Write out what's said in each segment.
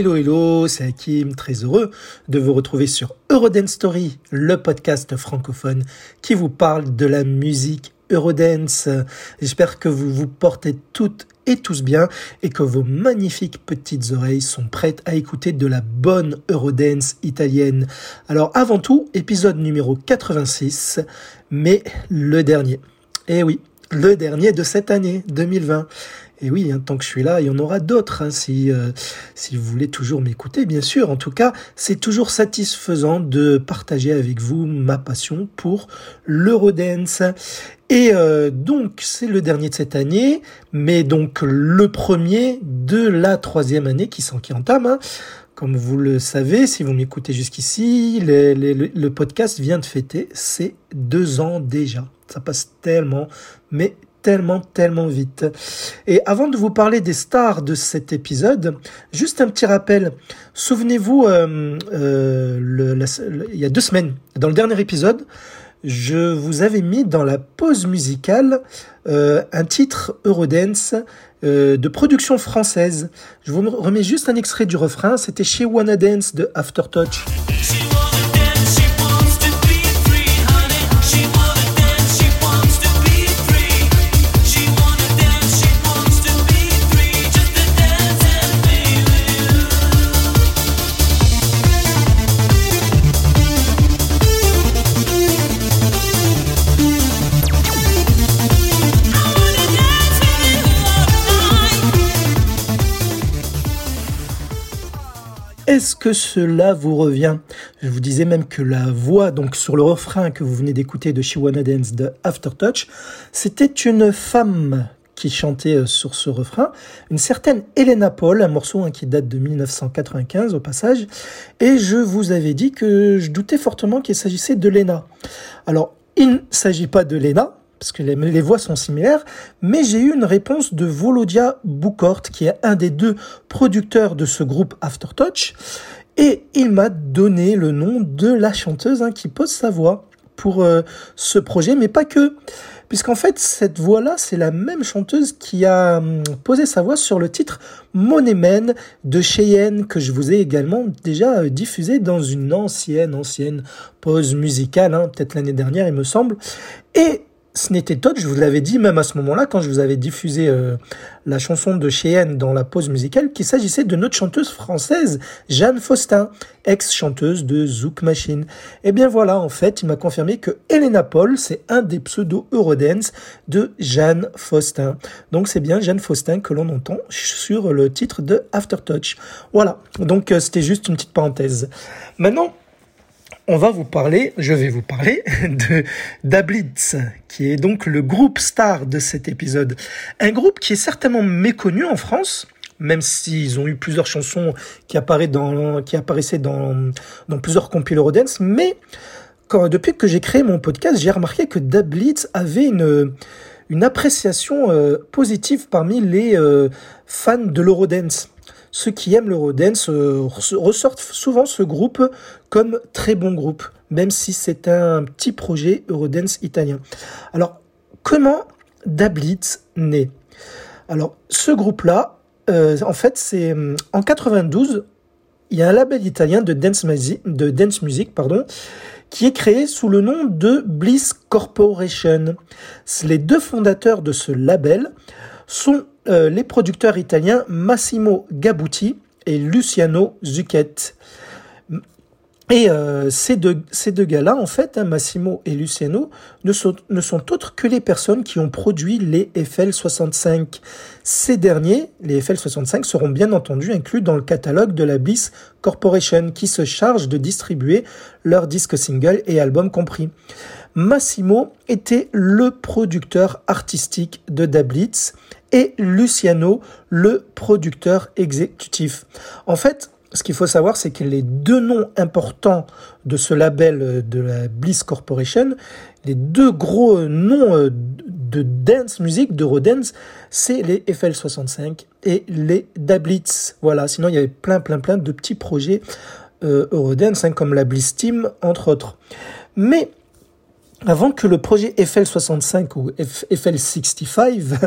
Hello, hello, c'est Hakim, très heureux de vous retrouver sur Eurodance Story, le podcast francophone qui vous parle de la musique Eurodance. J'espère que vous vous portez toutes et tous bien et que vos magnifiques petites oreilles sont prêtes à écouter de la bonne Eurodance italienne. Alors avant tout, épisode numéro 86, mais le dernier. Eh oui, le dernier de cette année 2020. Et oui, hein, tant que je suis là, il y en aura d'autres hein, si, euh, si vous voulez toujours m'écouter, bien sûr. En tout cas, c'est toujours satisfaisant de partager avec vous ma passion pour l'Eurodance. Et euh, donc, c'est le dernier de cette année, mais donc le premier de la troisième année qui, entame. Hein. Comme vous le savez, si vous m'écoutez jusqu'ici, le podcast vient de fêter ses deux ans déjà. Ça passe tellement, mais tellement, tellement vite. Et avant de vous parler des stars de cet épisode, juste un petit rappel. Souvenez-vous, euh, euh, il y a deux semaines, dans le dernier épisode, je vous avais mis dans la pause musicale euh, un titre Eurodance de production française. Je vous remets juste un extrait du refrain. C'était chez Wanna Dance de Aftertouch. Est-ce que cela vous revient? Je vous disais même que la voix, donc sur le refrain que vous venez d'écouter de She Dance de Aftertouch, c'était une femme qui chantait euh, sur ce refrain, une certaine Elena Paul, un morceau hein, qui date de 1995 au passage, et je vous avais dit que je doutais fortement qu'il s'agissait de Lena. Alors, il ne s'agit pas de Lena, parce que les, voix sont similaires, mais j'ai eu une réponse de Volodia Boukort, qui est un des deux producteurs de ce groupe Aftertouch, et il m'a donné le nom de la chanteuse hein, qui pose sa voix pour euh, ce projet, mais pas que. Puisqu'en fait, cette voix-là, c'est la même chanteuse qui a hum, posé sa voix sur le titre Money Man de Cheyenne, que je vous ai également déjà euh, diffusé dans une ancienne, ancienne pause musicale, hein, peut-être l'année dernière, il me semble. Et ce n'était autre, je vous l'avais dit même à ce moment-là, quand je vous avais diffusé euh, la chanson de Cheyenne dans la pause musicale, qu'il s'agissait de notre chanteuse française, Jeanne Faustin, ex-chanteuse de Zouk Machine. Et eh bien voilà, en fait, il m'a confirmé que Elena Paul, c'est un des pseudo Eurodance de Jeanne Faustin. Donc c'est bien Jeanne Faustin que l'on entend sur le titre de Aftertouch. Voilà, donc euh, c'était juste une petite parenthèse. Maintenant, on va vous parler, je vais vous parler de d'Ablitz, qui est donc le groupe star de cet épisode. Un groupe qui est certainement méconnu en France, même s'ils ont eu plusieurs chansons qui, apparaissaient dans, plusieurs compiles Eurodance, mais depuis que j'ai créé mon podcast, j'ai remarqué que Dablitz avait une, une appréciation euh, positive parmi les euh, fans de l'Eurodance ceux qui aiment l'Eurodance ressortent souvent ce groupe comme très bon groupe, même si c'est un petit projet Eurodance italien. Alors, comment Dablitz naît? Alors, ce groupe-là, euh, en fait, c'est euh, en 92, il y a un label italien de dance, de dance music, pardon, qui est créé sous le nom de Bliss Corporation. Les deux fondateurs de ce label sont euh, les producteurs italiens Massimo Gabuti et Luciano Zucchet. Et euh, ces deux, ces deux gars-là, en fait, hein, Massimo et Luciano, ne sont, ne sont autres que les personnes qui ont produit les FL65. Ces derniers, les FL65, seront bien entendu inclus dans le catalogue de la Bliss Corporation, qui se charge de distribuer leurs disques singles et albums compris. Massimo était le producteur artistique de Dablitz et Luciano, le producteur exécutif. En fait, ce qu'il faut savoir, c'est que les deux noms importants de ce label de la Bliss Corporation, les deux gros noms euh, de dance music, d'Eurodance, c'est les FL65 et les Dablitz. Voilà, sinon il y avait plein, plein, plein de petits projets euh, Eurodance, hein, comme la Bliss Team, entre autres. Mais avant que le projet FL65 ou FL65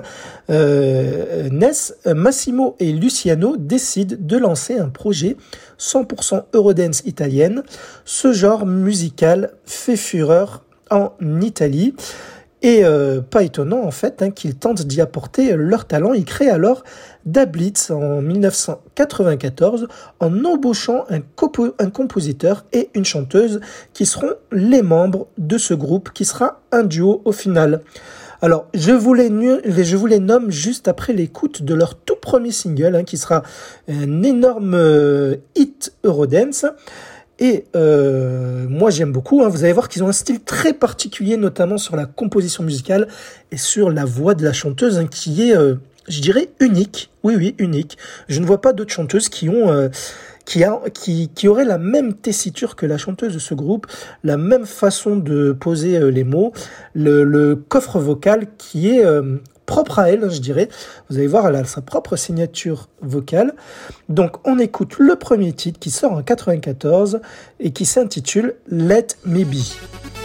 euh, naisse, Massimo et Luciano décident de lancer un projet 100% Eurodance italienne. Ce genre musical fait fureur en Italie. Et euh, pas étonnant en fait hein, qu'ils tentent d'y apporter leur talent. Ils créent alors Dablitz en 1994 en embauchant un, compositeur et une chanteuse qui seront les membres de ce groupe qui sera un duo au final. Alors, je vous les, je vous les nomme juste après l'écoute de leur tout premier single, hein, qui sera un énorme euh, hit Eurodance. Et euh, moi j'aime beaucoup, hein. vous allez voir qu'ils ont un style très particulier, notamment sur la composition musicale et sur la voix de la chanteuse, hein, qui est, euh, je dirais, unique. Oui, oui, unique. Je ne vois pas d'autres chanteuses qui ont... Euh, qui, aurait la même tessiture que la chanteuse de ce groupe, la même façon de poser les mots, le, coffre vocal qui est propre à elle, je dirais. Vous allez voir, elle a sa propre signature vocale. Donc on écoute le premier titre qui sort en 94 et qui s'intitule Let Me Be.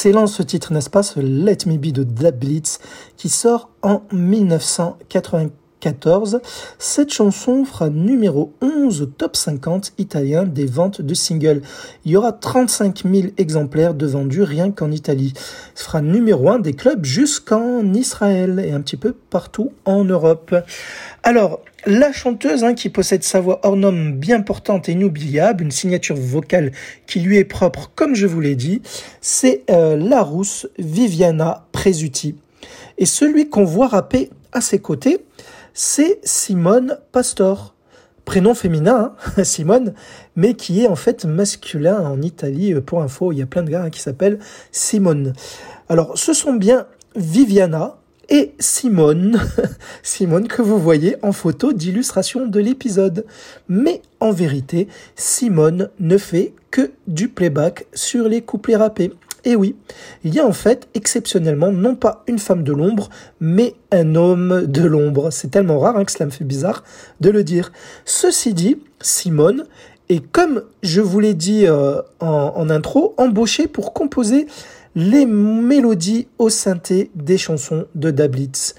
Excellent ce titre, n'est-ce pas, ce Let Me Be de The Blitz, qui sort en 1994. Cette chanson fera numéro 11 au top 50 italien des ventes de singles. Il y aura 35 000 exemplaires de vendus rien qu'en Italie. Ce fera numéro 1 des clubs jusqu'en Israël et un petit peu partout en Europe. Alors, la chanteuse hein, qui possède sa voix hors bien portante et inoubliable, une signature vocale qui lui est propre comme je vous l'ai dit, c'est euh, la Viviana Presutti. Et celui qu'on voit rapper à ses côtés, c'est Simone Pastor. Prénom féminin, hein, Simone, mais qui est en fait masculin en Italie. Euh, pour info, il y a plein de gars hein, qui s'appellent Simone. Alors, ce sont bien Viviana, et Simone, Simone que vous voyez en photo d'illustration de l'épisode. Mais en vérité, Simone ne fait que du playback sur les couplets rappés. Et oui, il y a en fait exceptionnellement non pas une femme de l'ombre, mais un homme de l'ombre. C'est tellement rare hein, que cela me fait bizarre de le dire. Ceci dit, Simone est, comme je vous l'ai dit euh, en, en intro, embauchée pour composer les mélodies au synthé des chansons de Dablitz.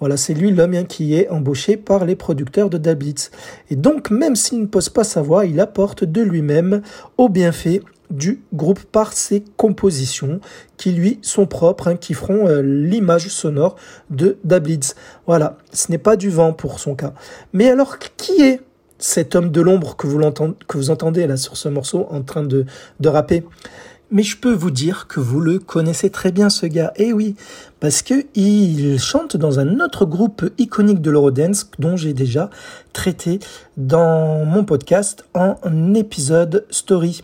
Voilà, c'est lui l'homme hein, qui est embauché par les producteurs de Dablitz. Et donc, même s'il ne pose pas sa voix, il apporte de lui-même au bienfait du groupe par ses compositions qui lui sont propres, hein, qui feront euh, l'image sonore de Dablitz. Voilà, ce n'est pas du vent pour son cas. Mais alors, qui est cet homme de l'ombre que vous, entendez là sur ce morceau en train de, de rapper? Mais je peux vous dire que vous le connaissez très bien ce gars. Eh oui, parce que il chante dans un autre groupe iconique de l'Eurodance dont j'ai déjà traité dans mon podcast en épisode story.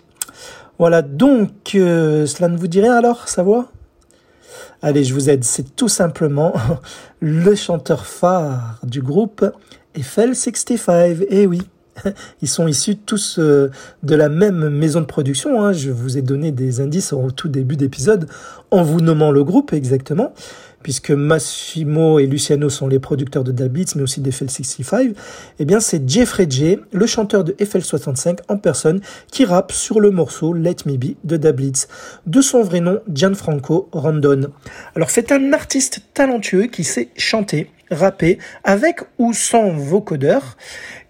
Voilà, donc euh, cela ne vous dit rien alors, ça va Allez, je vous aide, c'est tout simplement le chanteur phare du groupe Eiffel 65. Eh oui. Ils sont issus tous euh, de la même maison de production. Hein. Je vous ai donné des indices au tout début d'épisode en vous nommant le groupe exactement, puisque Massimo et Luciano sont les producteurs de Dabits, mais aussi d'Eiffel 65. Eh bien, c'est Jeffrey J, le chanteur de Eiffel 65 en personne, qui rappe sur le morceau Let Me Be de Dablitz, de son vrai nom Gianfranco Rondon. Alors, c'est un artiste talentueux qui sait chanter, rapper avec ou sans vocodeur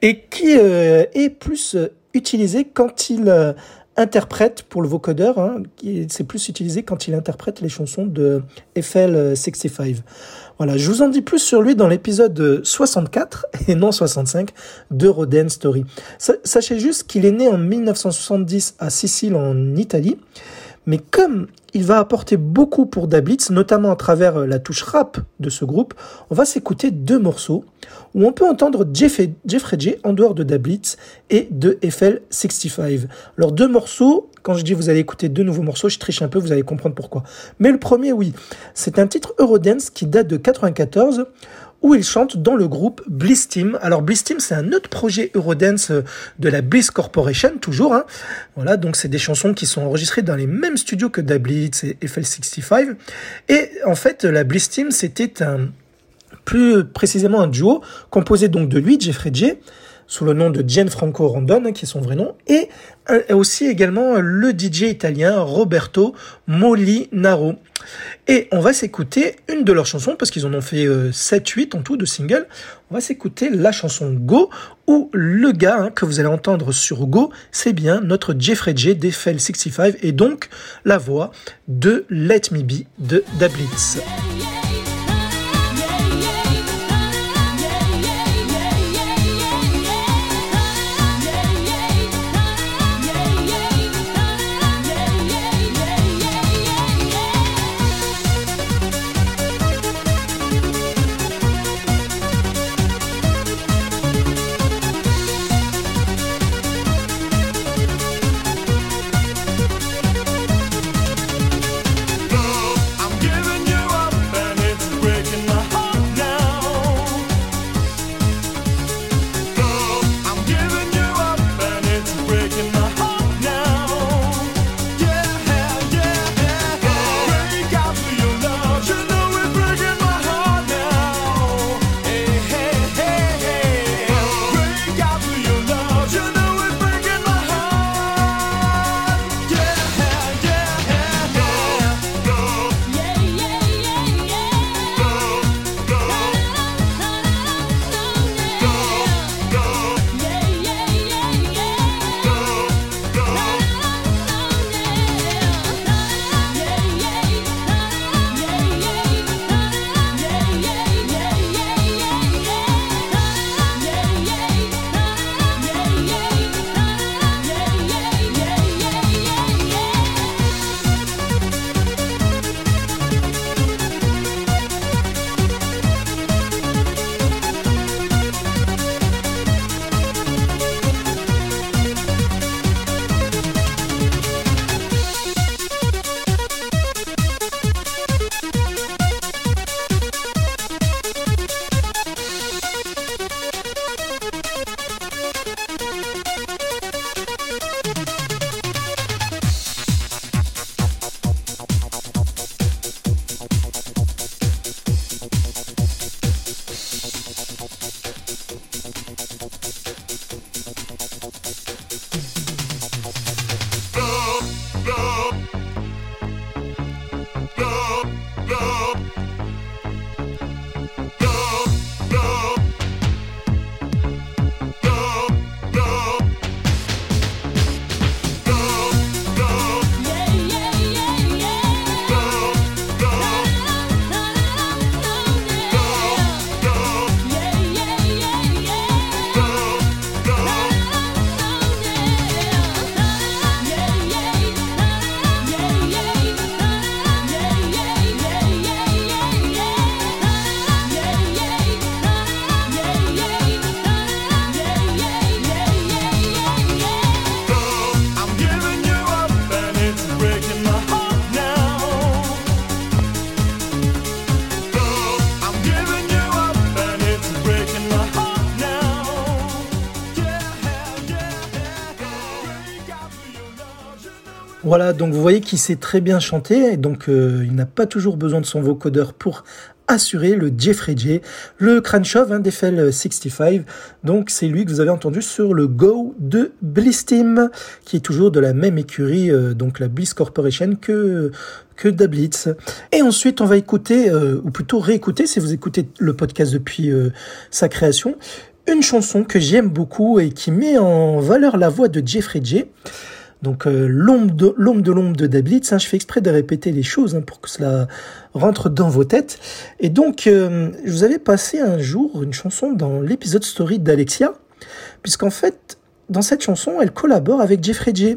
et qui euh, est plus euh, utilisé quand il euh, interprète pour le vocodeur, hein, c'est plus utilisé quand il interprète les chansons de FL65. Voilà, je vous en dis plus sur lui dans l'épisode 64 et non 65 de Roden Story. Sachez juste qu'il est né en 1970 à Sicile en Italie, mais comme il va apporter beaucoup pour Dablitz, notamment à travers euh, la touche rap de ce groupe. On va s'écouter deux morceaux où on peut entendre Jeffrey J en dehors de Dablitz et de FL65. Alors deux morceaux, quand je dis vous allez écouter deux nouveaux morceaux, je triche un peu, vous allez comprendre pourquoi. Mais le premier, oui, c'est un titre Eurodance qui date de 94 où il chante dans le groupe Bliss Team. Alors Bliss Team, c'est un autre projet Eurodance euh, de la Bliss Corporation, toujours. Hein. Voilà, donc c'est des chansons qui sont enregistrées dans les mêmes studios que Dablitz et FL65. Et en fait, la Bliss Team, c'était un plus précisément un duo composé donc de lui, Jeffrey J, sous le nom de Gianfranco Rondon, qui est son vrai nom, et euh, aussi également le DJ italien Roberto Molinaro. Et on va s'écouter une de leurs chansons, parce qu'ils en ont fait 7-8 euh, en tout de singles. On va s'écouter la chanson Go, où le gars hein, que vous allez entendre sur Go, c'est bien notre Jeffrey J d'Eiffel 65, et donc la voix de Let Me Be de Dablitz. Voilà, donc vous voyez qu'il sait très bien chanter, donc euh, il n'a pas toujours besoin de son vocodeur pour assurer le Jeffrey J, le Crunchov hein, d'Eiffel 65. Donc c'est lui que vous avez entendu sur le Go de Bliss Team, qui est toujours de la même écurie, euh, donc la Bliss Corporation que que Dablitz. Et ensuite, on va écouter, euh, ou plutôt réécouter, si vous écoutez le podcast depuis sa création, une chanson que j'aime beaucoup et qui met en valeur la voix de Jeffrey J. Donc euh, l'ombre de l'ombre de l'ombre de Dablitz, je fais exprès de répéter les choses hein, pour que cela rentre dans vos têtes. Et donc, euh, je vous avais passé un jour une chanson dans l'épisode story d'Alexia, puisqu'en fait, dans cette chanson, elle collabore avec Jeffrey J.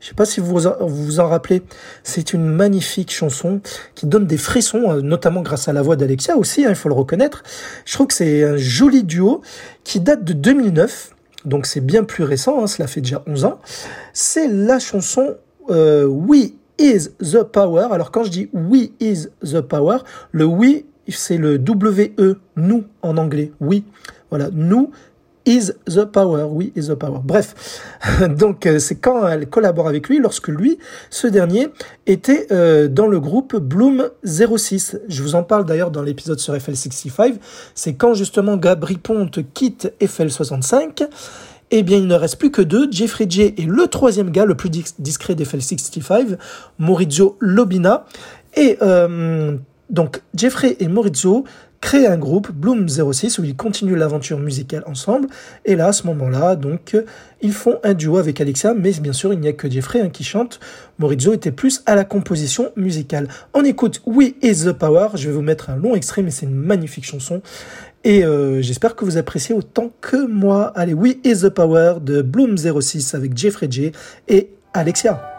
Je sais pas si vous vous en rappelez. C'est une magnifique chanson qui donne des frissons, euh, notamment grâce à la voix d'Alexia aussi, hein, il faut le reconnaître. Je trouve que c'est un joli duo qui date de 2009 donc c'est bien plus récent, hein, cela fait déjà 11 ans. C'est la chanson euh, We is the power. Alors quand je dis We is the power, le we c'est le W-E, nous en anglais, oui. Voilà, nous is the power, oui, is the power. Bref, donc euh, c'est quand elle collabore avec lui, lorsque lui, ce dernier, était euh, dans le groupe Bloom 06. Je vous en parle d'ailleurs dans l'épisode sur FL65. C'est quand justement Gabri Ponte quitte FL65. Eh bien, il ne reste plus que deux. Jeffrey J et le troisième gars, le plus discret d'FL65, Maurizio Lobina. Et euh, donc, Jeffrey et Maurizio créent un groupe, Bloom 06, où ils continuent l'aventure musicale ensemble. Et là, à ce moment-là, donc, ils font un duo avec Alexia, mais bien sûr, il n'y a que Jeffrey hein, qui chante. Maurizio était plus à la composition musicale. On écoute We Is the Power. Je vais vous mettre un long extrait, mais c'est une magnifique chanson. Et euh, j'espère que vous appréciez autant que moi. Allez, We Is the Power de Bloom 06 avec Jeffrey J et Alexia.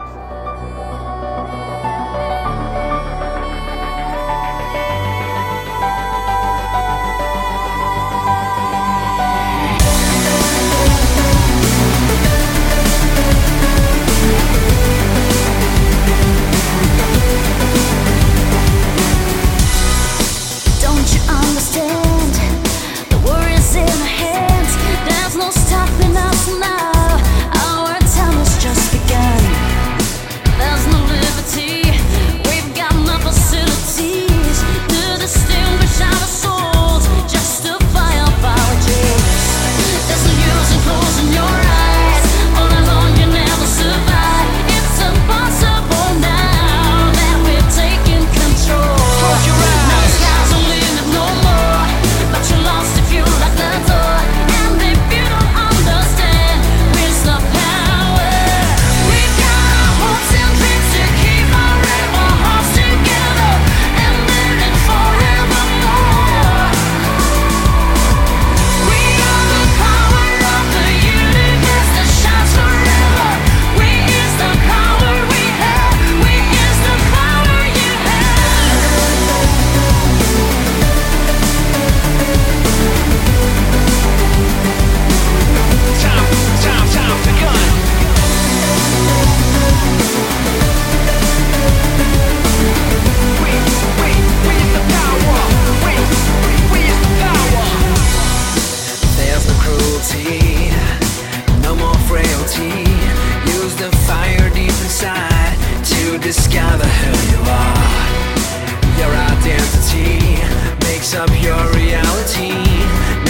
up your reality.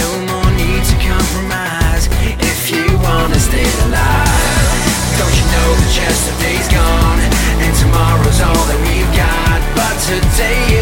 No more need to compromise if you wanna stay alive. Don't you know that yesterday's gone and tomorrow's all that we've got? But today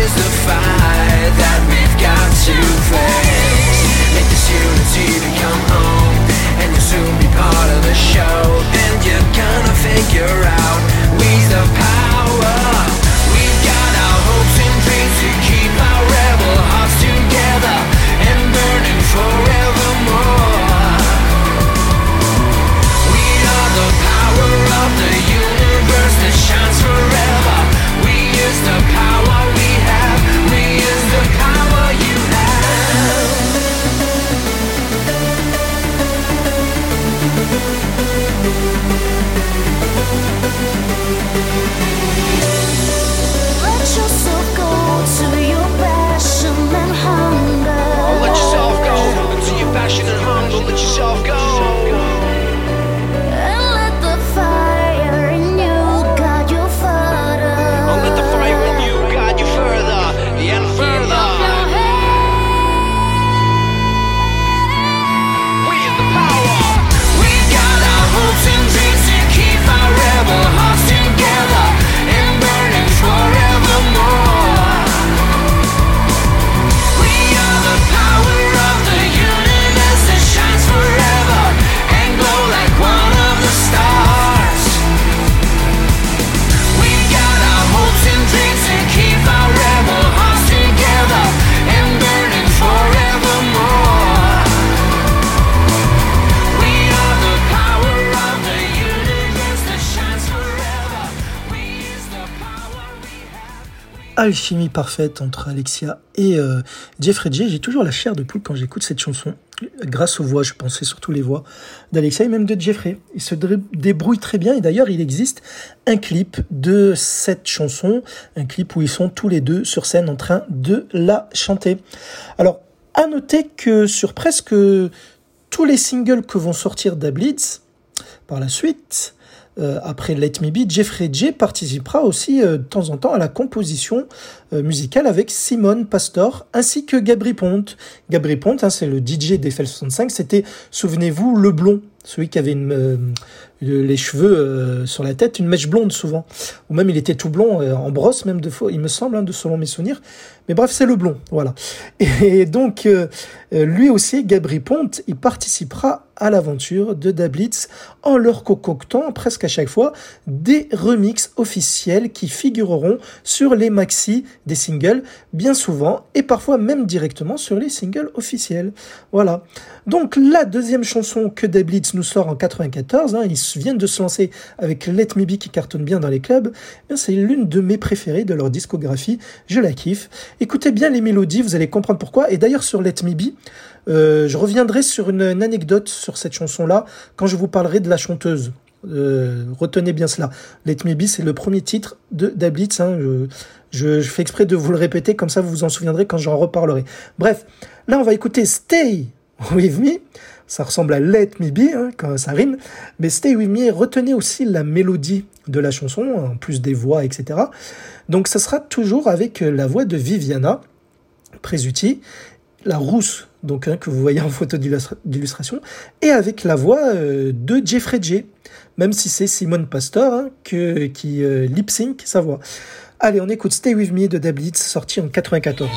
alchimie parfaite entre Alexia et euh, Jeffrey J. J'ai toujours la chair de poule quand j'écoute cette chanson, grâce aux voix, je pensais surtout les voix d'Alexia et même de Jeffrey. Il se débrouille très bien et d'ailleurs il existe un clip de cette chanson, un clip où ils sont tous les deux sur scène en train de la chanter. Alors, à noter que sur presque tous les singles que vont sortir d'Ablitz par la suite, euh, après Let Me Be, Jeffrey J participera aussi euh, de temps en temps à la composition euh, musicale avec Simone Pastor ainsi que Gabri Ponte. Gabri Ponte, hein, c'est le DJ d'Eiffel 65, c'était, souvenez-vous, le blond, celui qui avait une, les cheveux sur la tête, une mèche blonde souvent, ou même il était tout blond, en brosse même de fois, il me semble, hein, selon mes souvenirs. Mais bref, c'est le blond, voilà. Et donc, lui aussi, Gabri Ponte, il participera à l'aventure de Dablitz en leur concoctant presque à chaque fois des remixes officiels qui figureront sur les maxi des singles bien souvent et parfois même directement sur les singles officiels. Voilà. Donc la deuxième chanson que Dablitz nous sort en 94, hein, ils viennent de se lancer avec Let Me Be qui cartonne bien dans les clubs, eh c'est l'une de mes préférées de leur discographie, je la kiffe. Écoutez bien les mélodies, vous allez comprendre pourquoi. Et d'ailleurs sur Let Me Be, euh, je reviendrai sur une, anecdote sur cette chanson-là quand je vous parlerai de la chanteuse. Euh, retenez bien cela. Let Me Be, c'est le premier titre de Dablitz. Hein. Je, fais exprès de vous le répéter, comme ça vous vous en souviendrez quand j'en reparlerai. Bref, là on va écouter Stay With Me. Ça ressemble à Let Me Be, hein, quand ça rime. Mais Stay With Me, retenez aussi la mélodie de la chanson, en plus des voix, etc. Donc ça sera toujours avec la voix de Viviana Presutti la rousse donc hein, que vous voyez en photo d'illustration, et avec la voix euh, de Jeffrey J, même si c'est Simone Pastor hein, que, qui euh, lip sync sa voix. Allez, on écoute Stay With Me de Dablitz, sorti en 94.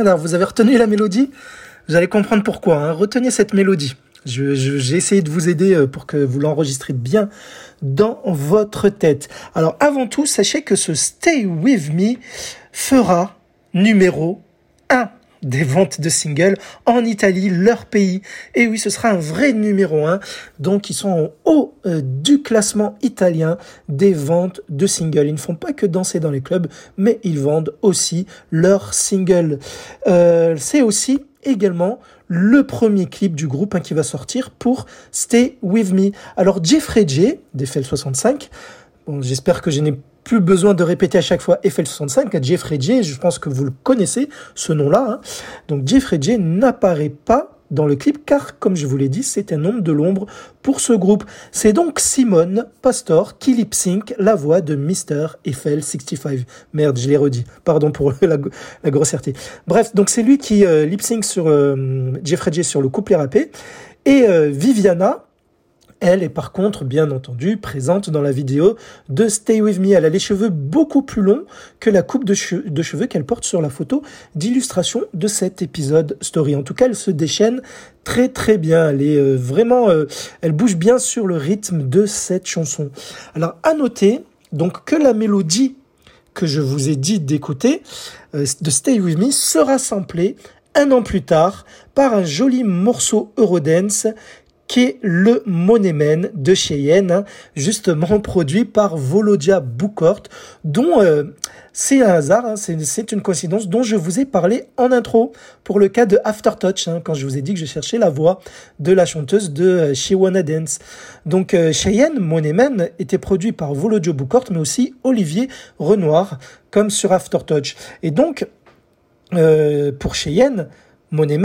Alors, vous avez retenu la mélodie? Vous allez comprendre pourquoi. Hein. Retenez cette mélodie. J'ai essayé de vous aider euh, pour que vous l'enregistrez bien dans votre tête. Alors, avant tout, sachez que ce Stay With Me fera numéro 1 des ventes de singles en Italie, leur pays. Et oui, ce sera un vrai numéro 1. Donc, ils sont en haut euh, du classement italien des ventes de singles. Ils ne font pas que danser dans les clubs, mais ils vendent aussi leurs singles. Euh, c'est aussi également le premier clip du groupe hein, qui va sortir pour Stay With Me. Alors, Jeffrey J, d'FL65, bon, j'espère que je n'ai plus besoin de répéter à chaque fois FL65, Jeffrey J, je pense que vous le connaissez, ce nom-là. Hein. Donc Jeffrey J n'apparaît pas dans le clip car, comme je vous l'ai dit, c'est un homme de l'ombre pour ce groupe. C'est donc Simone Pastor qui lip sync la voix de Mr. FL65. Merde, je l'ai redit. Pardon pour la, grossièreté. Bref, donc c'est lui qui euh, lip sync sur euh, Jeffrey J sur le couplet rappé. Et euh, Viviana, elle est par contre, bien entendu, présente dans la vidéo de Stay With Me. Elle a les cheveux beaucoup plus longs que la coupe de, cheveux qu'elle porte sur la photo d'illustration de cet épisode story. En tout cas, elle se déchaîne très très bien. Elle est euh, vraiment, euh, elle bouge bien sur le rythme de cette chanson. Alors, à noter, donc, que la mélodie que je vous ai dit d'écouter euh, de Stay With Me sera samplée un an plus tard par un joli morceau Eurodance qui est le Money de Cheyenne, hein, justement produit par Volodia Boukort, dont euh, c'est un hasard, hein, c'est une coïncidence dont je vous ai parlé en intro pour le cas de Aftertouch, hein, quand je vous ai dit que je cherchais la voix de la chanteuse de euh, Dance. Donc euh, Cheyenne, Money était produit par Volodia Boukort, mais aussi Olivier Renoir, comme sur Aftertouch. Et donc, pour Cheyenne, Money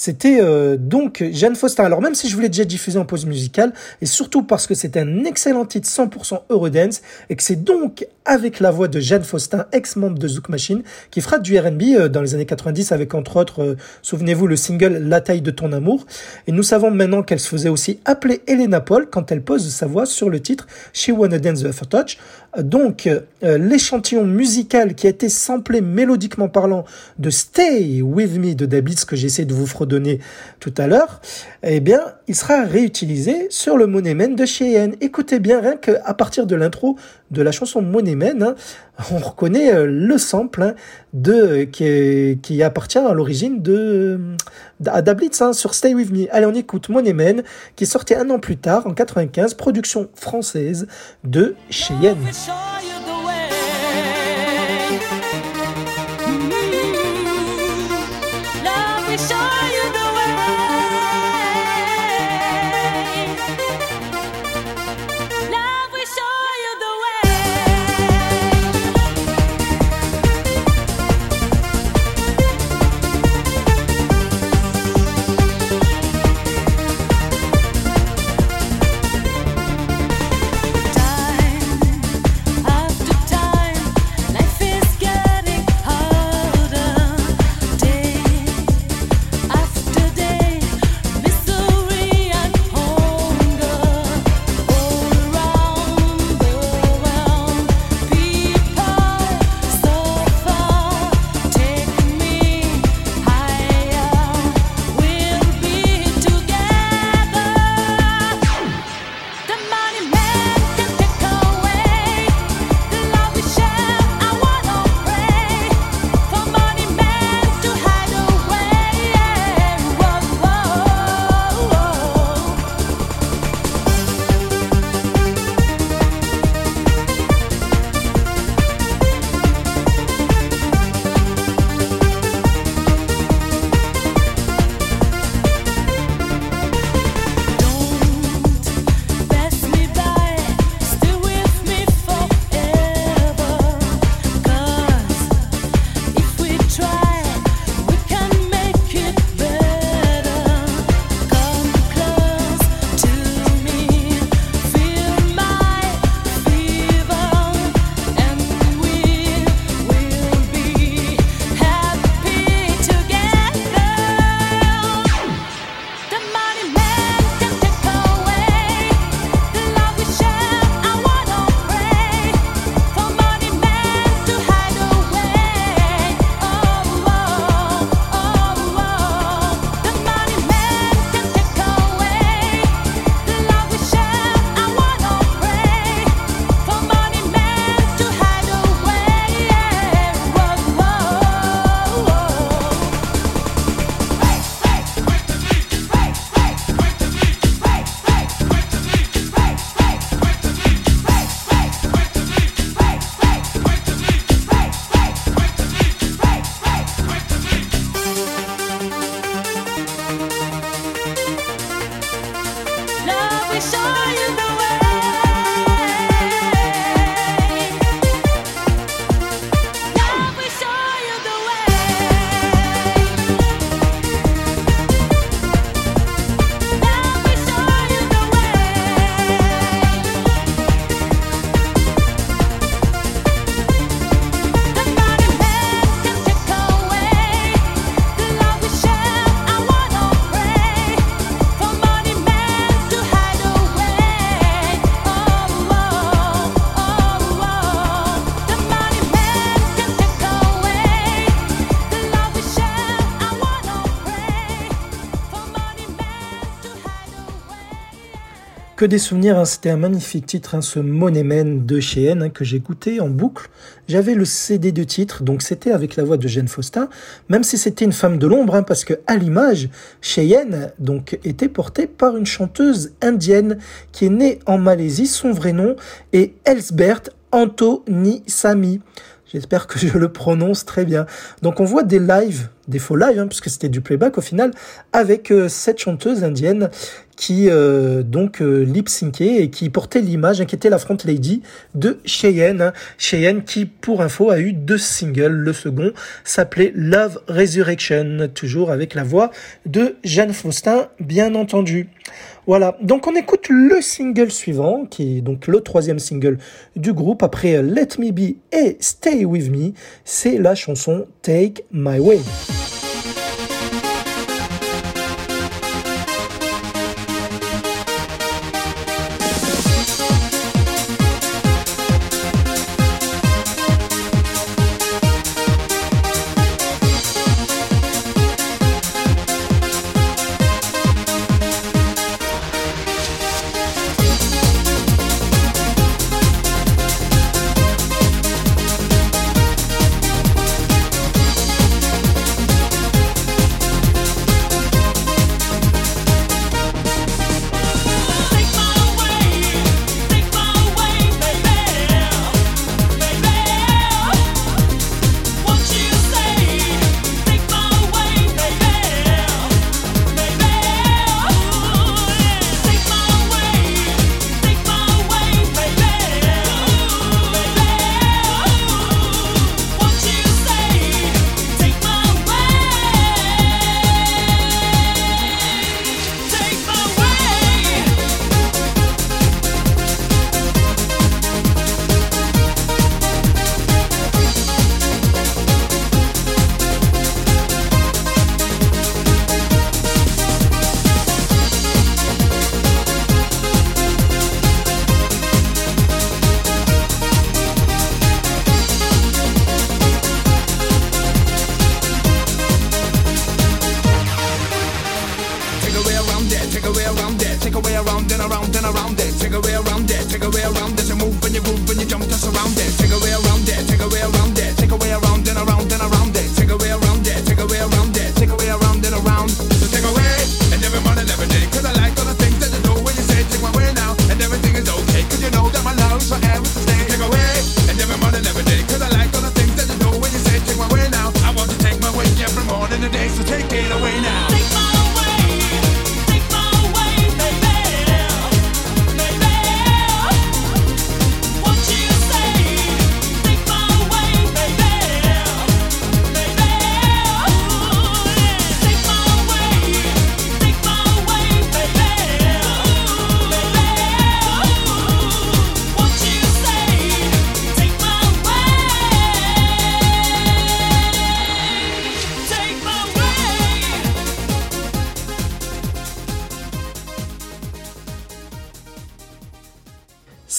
c'était euh, donc Jeanne Faustin. Alors même si je voulais déjà diffuser en pause musicale, et surtout parce que c'est un excellent titre 100% Eurodance, et que c'est donc avec la voix de Jeanne Faustin, ex-membre de Zouk Machine, qui fera du R&B euh, dans les années 90 avec entre autres, euh, souvenez-vous, le single La taille de ton amour. Et nous savons maintenant qu'elle se faisait aussi appeler Elena Paul quand elle pose sa voix sur le titre She Wanna Dance the Touch. Donc l'échantillon musical qui a été samplé mélodiquement parlant de Stay With Me de Dabitz que j'essaie de vous fredonner tout à l'heure, eh bien, il sera réutilisé sur le Money de Cheyenne. Écoutez bien, rien qu'à partir de l'intro de la chanson Money hein, on reconnaît euh, le sample hein, de, qui, qui appartient à l'origine de à Dablitz hein, sur Stay With Me. Allez, on écoute Money qui est sorti un an plus tard, en 95, production française de Cheyenne. Que des souvenirs, hein, c'était un magnifique titre, hein, ce Money Man de Cheyenne hein, que écouté en boucle. J'avais le CD de titre, donc c'était avec la voix de Jane Faustin, même si c'était une femme de l'ombre, parce que à l'image, Cheyenne donc était portée par une chanteuse indienne qui est née en Malaisie. Son vrai nom est Elsbert Anthony Sami. J'espère que je le prononce très bien. Donc on voit des lives, des faux lives, puisque c'était du playback au final, avec euh, cette chanteuse indienne qui euh, donc euh, lip syncait et qui portait l'image, qui était la front lady de Cheyenne. Cheyenne qui, pour info, a eu deux singles. Le second s'appelait Love Resurrection, toujours avec la voix de Jeanne Faustin, bien entendu. Voilà, donc on écoute le single suivant, qui est donc le troisième single du groupe, après Let Me Be et Stay With Me, c'est la chanson Take My Way.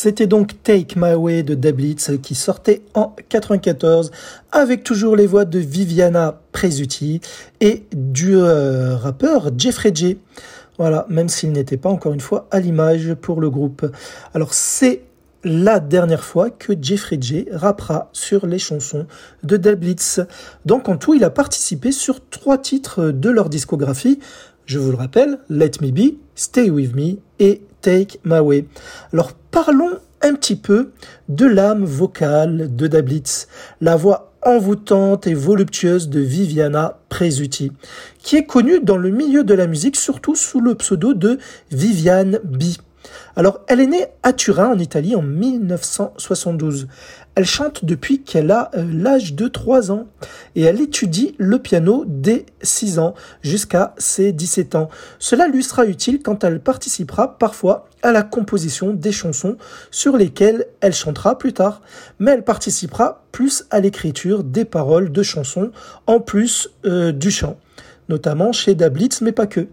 C'était donc Take My Way de Dablitz qui sortait en 94 avec toujours les voix de Viviana Presutti et du euh, rappeur Jeffrey J. Voilà, même s'il n'était pas encore une fois à l'image pour le groupe. Alors c'est la dernière fois que Jeffrey J rappera sur les chansons de Dablitz. Donc en tout, il a participé sur trois titres de leur discographie. Je vous le rappelle, Let Me Be, Stay With Me et Take My Way. Alors parlons un petit peu de l'âme vocale de Dablitz, la voix envoûtante et voluptueuse de Viviana Presutti, qui est connue dans le milieu de la musique surtout sous le pseudo de Viviane B. Alors, elle est née à Turin, en Italie, en 1972. Elle chante depuis qu'elle a euh, l'âge de 3 ans et elle étudie le piano dès 6 ans jusqu'à ses 17 ans. Cela lui sera utile quand elle participera parfois à la composition des chansons sur lesquelles elle chantera plus tard, mais elle participera plus à l'écriture des paroles de chansons en plus euh, du chant, notamment chez Dablitz, mais pas que.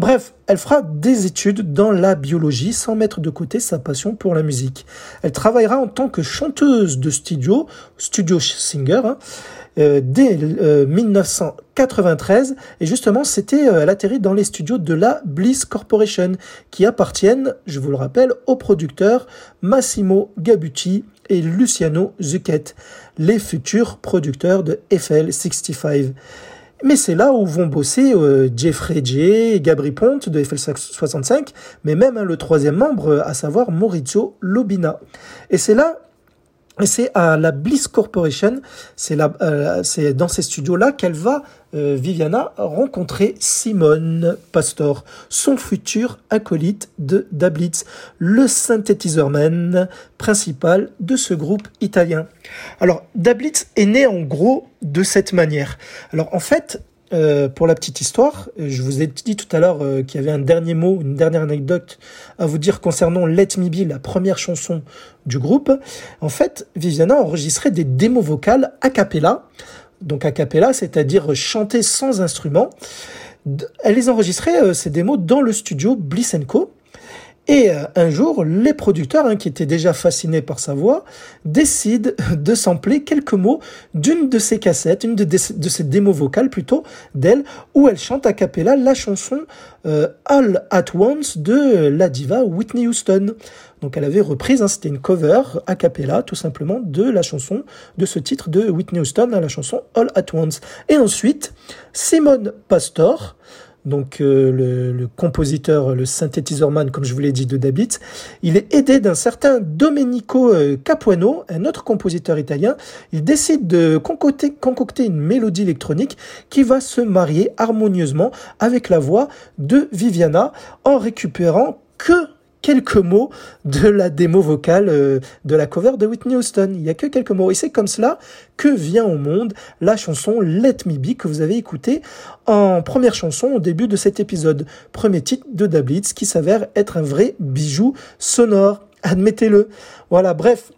Bref, elle fera des études dans la biologie sans mettre de côté sa passion pour la musique. Elle travaillera en tant que chanteuse de studio, studio singer, hein, euh, dès 1993 euh, et justement c'était euh, elle atterrit dans les studios de la Bliss Corporation qui appartiennent, je vous le rappelle, aux producteurs Massimo Gabucci et Luciano Zucchet, les futurs producteurs de FL65. Mais c'est là où vont bosser Jeffrey J Gabri Ponte de FL65, mais même hein, le troisième membre, à savoir Maurizio Lobina. Et c'est là et c'est à la Bliss Corporation, c'est euh, c'est dans ces studios-là qu'elle va, euh, Viviana, rencontrer Simone Pastor, son futur acolyte de Dablitz, le synthétiserman principal de ce groupe italien. Alors, Dablitz est né en gros de cette manière. Alors, en fait, euh, pour la petite histoire, je vous ai dit tout à l'heure euh, qu'il y avait un dernier mot, une dernière anecdote à vous dire concernant Let Me Be, la première chanson du groupe. En fait, Viviana enregistrait des démos vocales a cappella, donc a cappella, c'est-à-dire chanter sans instrument. Elle les enregistrait, euh, ces démos, dans le studio Bliss. Et euh, un jour, les producteurs, hein, qui étaient déjà fascinés par sa voix, décident de sampler quelques mots d'une de ses cassettes, une de, de ses démos vocales plutôt, d'elle, où elle chante a cappella la chanson euh, All at Once de la diva Whitney Houston. Donc elle avait reprise, hein, c'était une cover a cappella tout simplement de la chanson, de ce titre de Whitney Houston, hein, la chanson All at Once. Et ensuite, Simone Pastor, donc euh, le, compositeur, le synthétiserman, comme je vous l'ai dit, de Dabit, il est aidé d'un certain Domenico euh, Capuano, un autre compositeur italien. Il décide de concocter, concocter une mélodie électronique qui va se marier harmonieusement avec la voix de Viviana en récupérant que quelques mots de la démo vocale euh, de la cover de Whitney Houston. Il y a que quelques mots. Et c'est comme cela que vient au monde la chanson Let Me Be que vous avez écoutée en première chanson au début de cet épisode. Premier titre de Dablitz qui s'avère être un vrai bijou sonore. Admettez-le. Voilà, bref.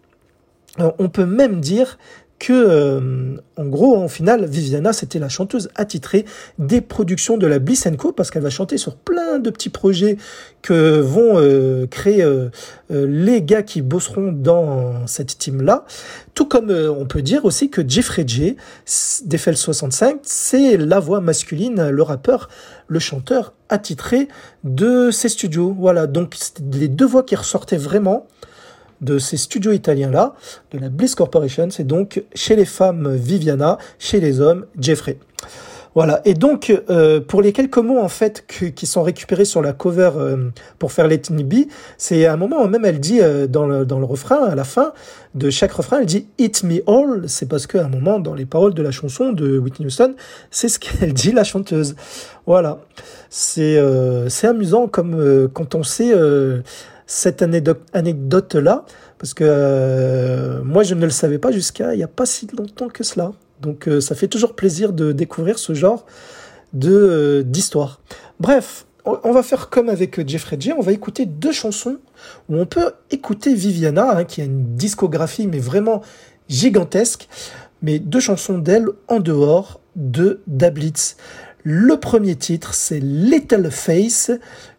On peut même dire que, euh, en gros, en final, Viviana, c'était la chanteuse attitrée des productions de la Bliss Co, parce qu'elle va chanter sur plein de petits projets que vont euh, créer euh, les gars qui bosseront dans cette team-là. Tout comme on peut dire aussi que Jeffrey J, d'Eiffel 65, c'est la voix masculine, le rappeur, le chanteur attitré de ces studios. Voilà, donc les deux voix qui ressortaient vraiment de ces studios italiens-là, de la Bliss Corporation. C'est donc chez les femmes Viviana, chez les hommes Jeffrey. Voilà. Et donc, euh, pour les quelques mots en fait qui sont récupérés sur la cover euh, pour faire Let Be, c'est à un moment même elle dit euh, dans, le, dans le refrain, à la fin de chaque refrain, elle dit Eat Me All. C'est parce qu'à un moment dans les paroles de la chanson de Whitney Houston, c'est ce qu'elle dit la chanteuse. Voilà. C'est c'est amusant comme quand on sait cette anecdote-là, parce que euh, moi je ne le savais pas jusqu'à il n'y a pas si longtemps que cela. Donc euh, ça fait toujours plaisir de découvrir ce genre de euh, d'histoire. Bref, on va faire comme avec Jeffrey J, on va écouter deux chansons où on peut écouter Viviana, hein, qui a une discographie mais vraiment gigantesque, mais deux chansons d'elle en dehors de Dablitz. Le premier titre, c'est Little Face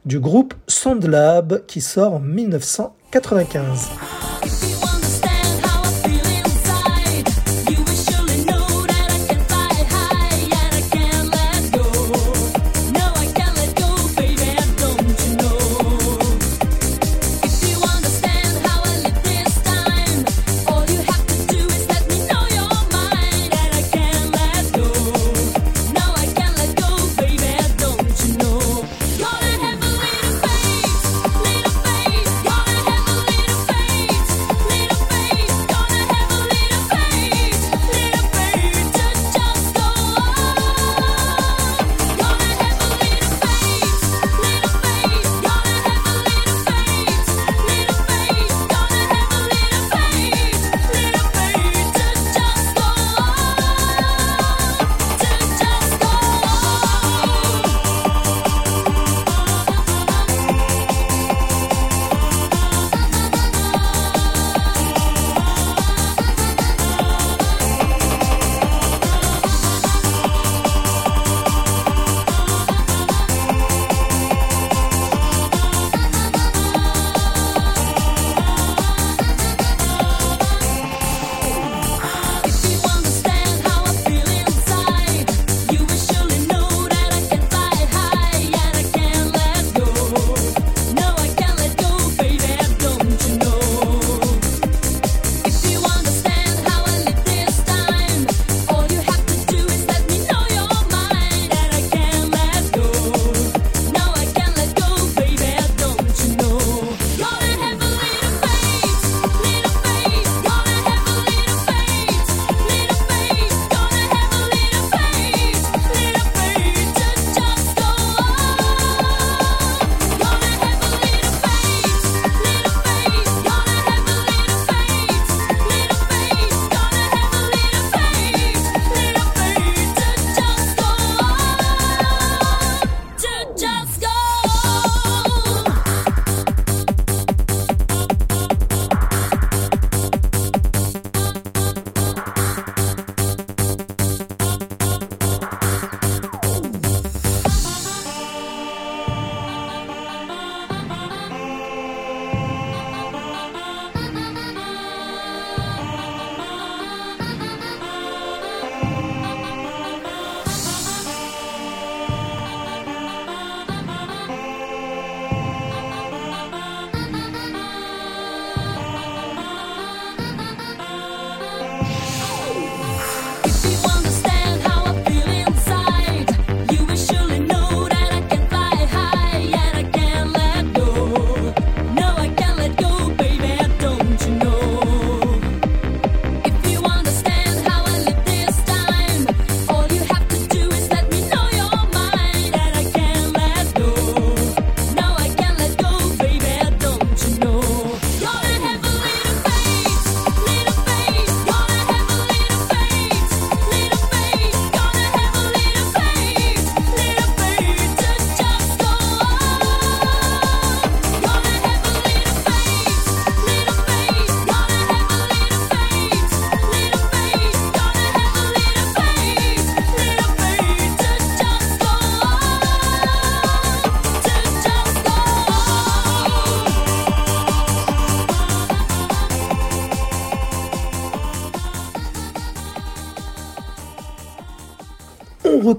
du groupe Soundlab qui sort en 1995.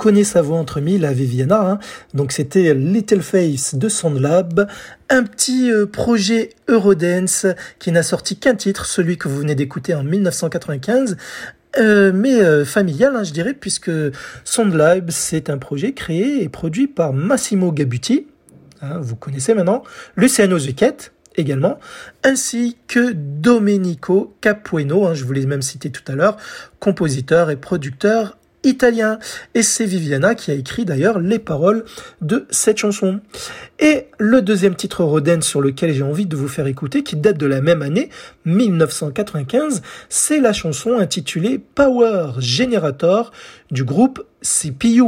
Reconnaît sa voix entre mille à Viviana. Hein. Donc c'était Little Face de Soundlab, un petit euh, projet Eurodance qui n'a sorti qu'un titre, celui que vous venez d'écouter en 1995. Euh, mais euh, familial, hein, je dirais, puisque Soundlab, c'est un projet créé et produit par Massimo Gabuti, hein, vous connaissez maintenant, Luciano Zucchet, également, ainsi que Domenico Capueno, je vous l'ai même cité tout à l'heure, compositeur et producteur italien. Et c'est Viviana qui a écrit d'ailleurs les paroles de cette chanson. Et le deuxième titre Roden sur lequel j'ai envie de vous faire écouter, qui date de la même année, 1995, c'est la chanson intitulée Power Generator du groupe CPU.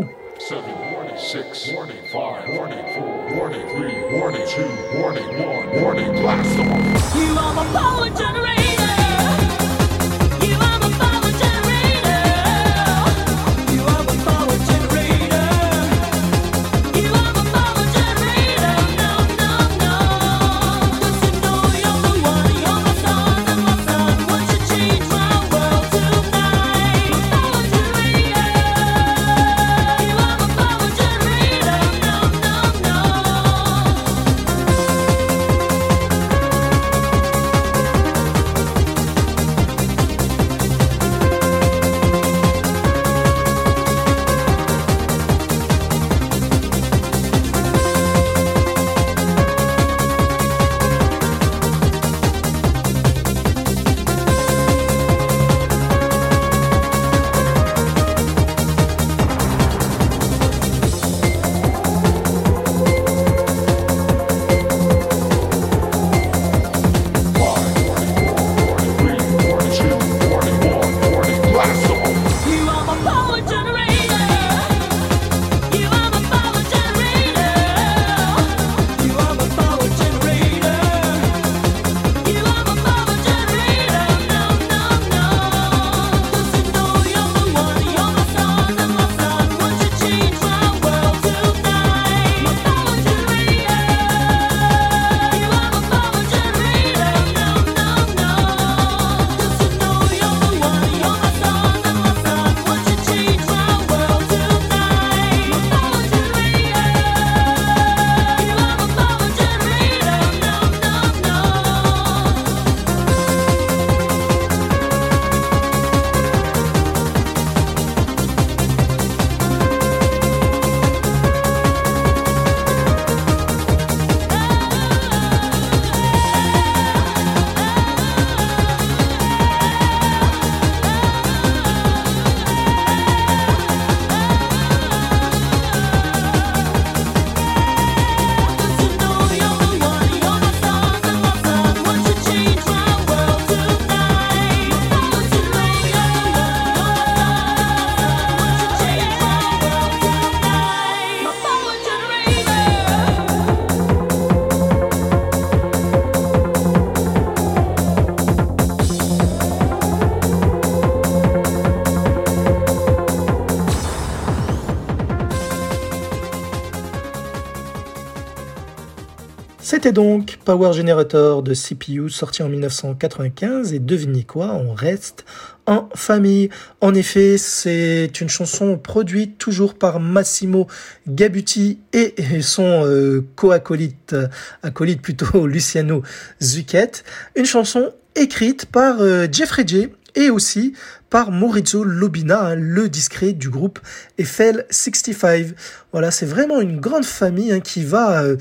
C'était donc Power Generator de CPU sorti en 1995 et devinez quoi, on reste en famille. En effet, c'est une chanson produite toujours par Massimo Gabuti et son euh, co-acolyte, acolyte plutôt Luciano Zucchet. Une chanson écrite par euh, Jeffrey J et aussi par Maurizio Lobina, hein, le discret du groupe FL65. Voilà, c'est vraiment une grande famille hein, qui va, euh,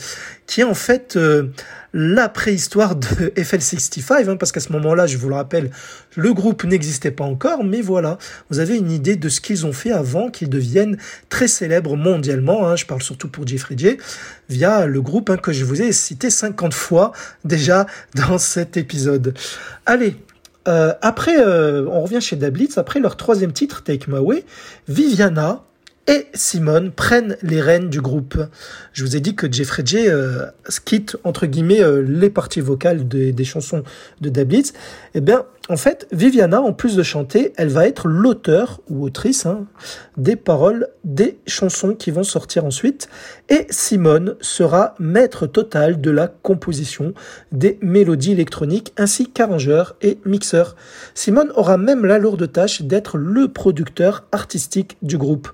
qui est en fait euh, la préhistoire de FL65, hein, parce qu'à ce moment-là, je vous le rappelle, le groupe n'existait pas encore, mais voilà, vous avez une idée de ce qu'ils ont fait avant qu'ils deviennent très célèbres mondialement. je parle surtout pour Jeffrey J, via le groupe que je vous ai cité 50 fois déjà dans cet épisode. Allez, euh, après, euh, on revient chez Dablitz. Après leur troisième titre, Take My Way, Viviana et Simone prennent les rênes du groupe. Je vous ai dit que Jeffrey J euh, quitte entre guillemets euh, les parties vocales des chansons de Dablitz. Eh bien, en fait, Viviana, en plus de chanter, elle va être l'auteur ou autrice hein, des paroles des chansons qui vont sortir ensuite. Et Simone sera maître total de la composition des mélodies électroniques ainsi qu'arrangeur et mixeur. Simone aura même la lourde tâche d'être le producteur artistique du groupe.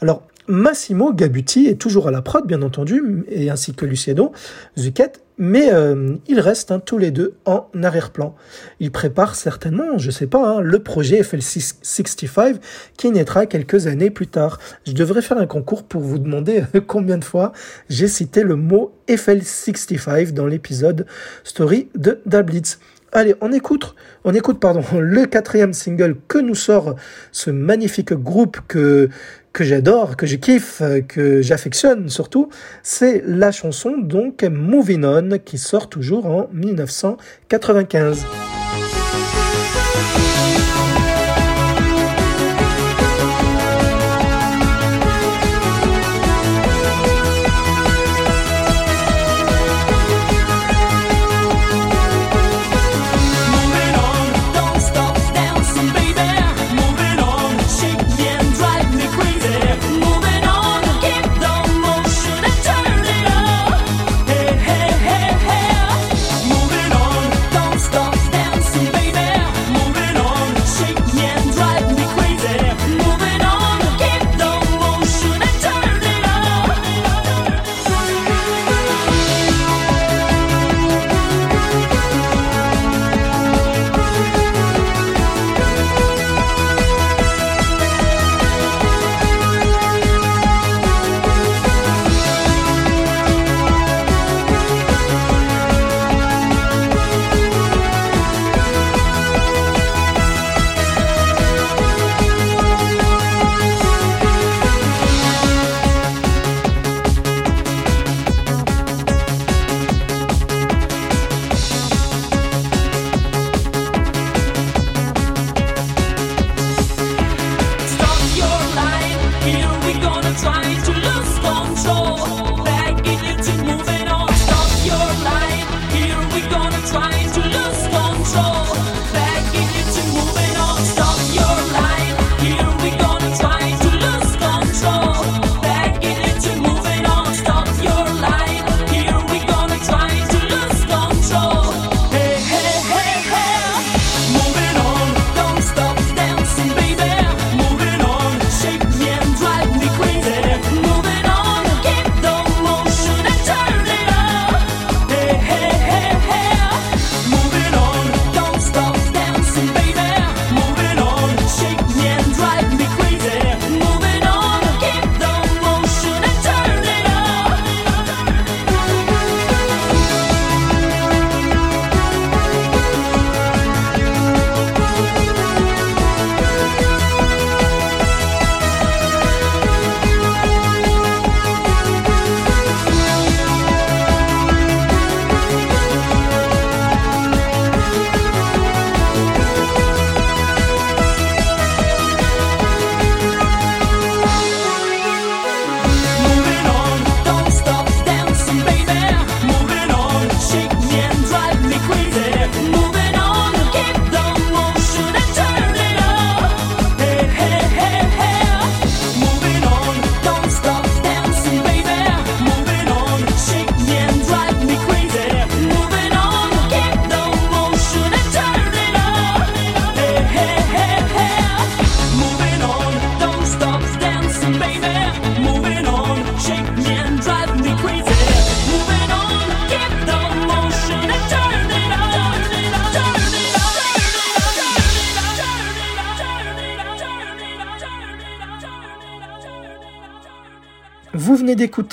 Alors, Massimo Gabuti est toujours à la prod, bien entendu, et ainsi que Luciano Zucchet, mais euh, ils restent hein, tous les deux en arrière-plan. Ils préparent certainement, je sais pas, hein, le projet FL65 qui naîtra quelques années plus tard. Je devrais faire un concours pour vous demander combien de fois j'ai cité le mot FL65 dans l'épisode story de Dablitz. Allez, on écoute, on écoute pardon, le quatrième single que nous sort ce magnifique groupe que que j'adore, que je kiffe, que j'affectionne surtout, c'est la chanson donc Moving On qui sort toujours en 1995.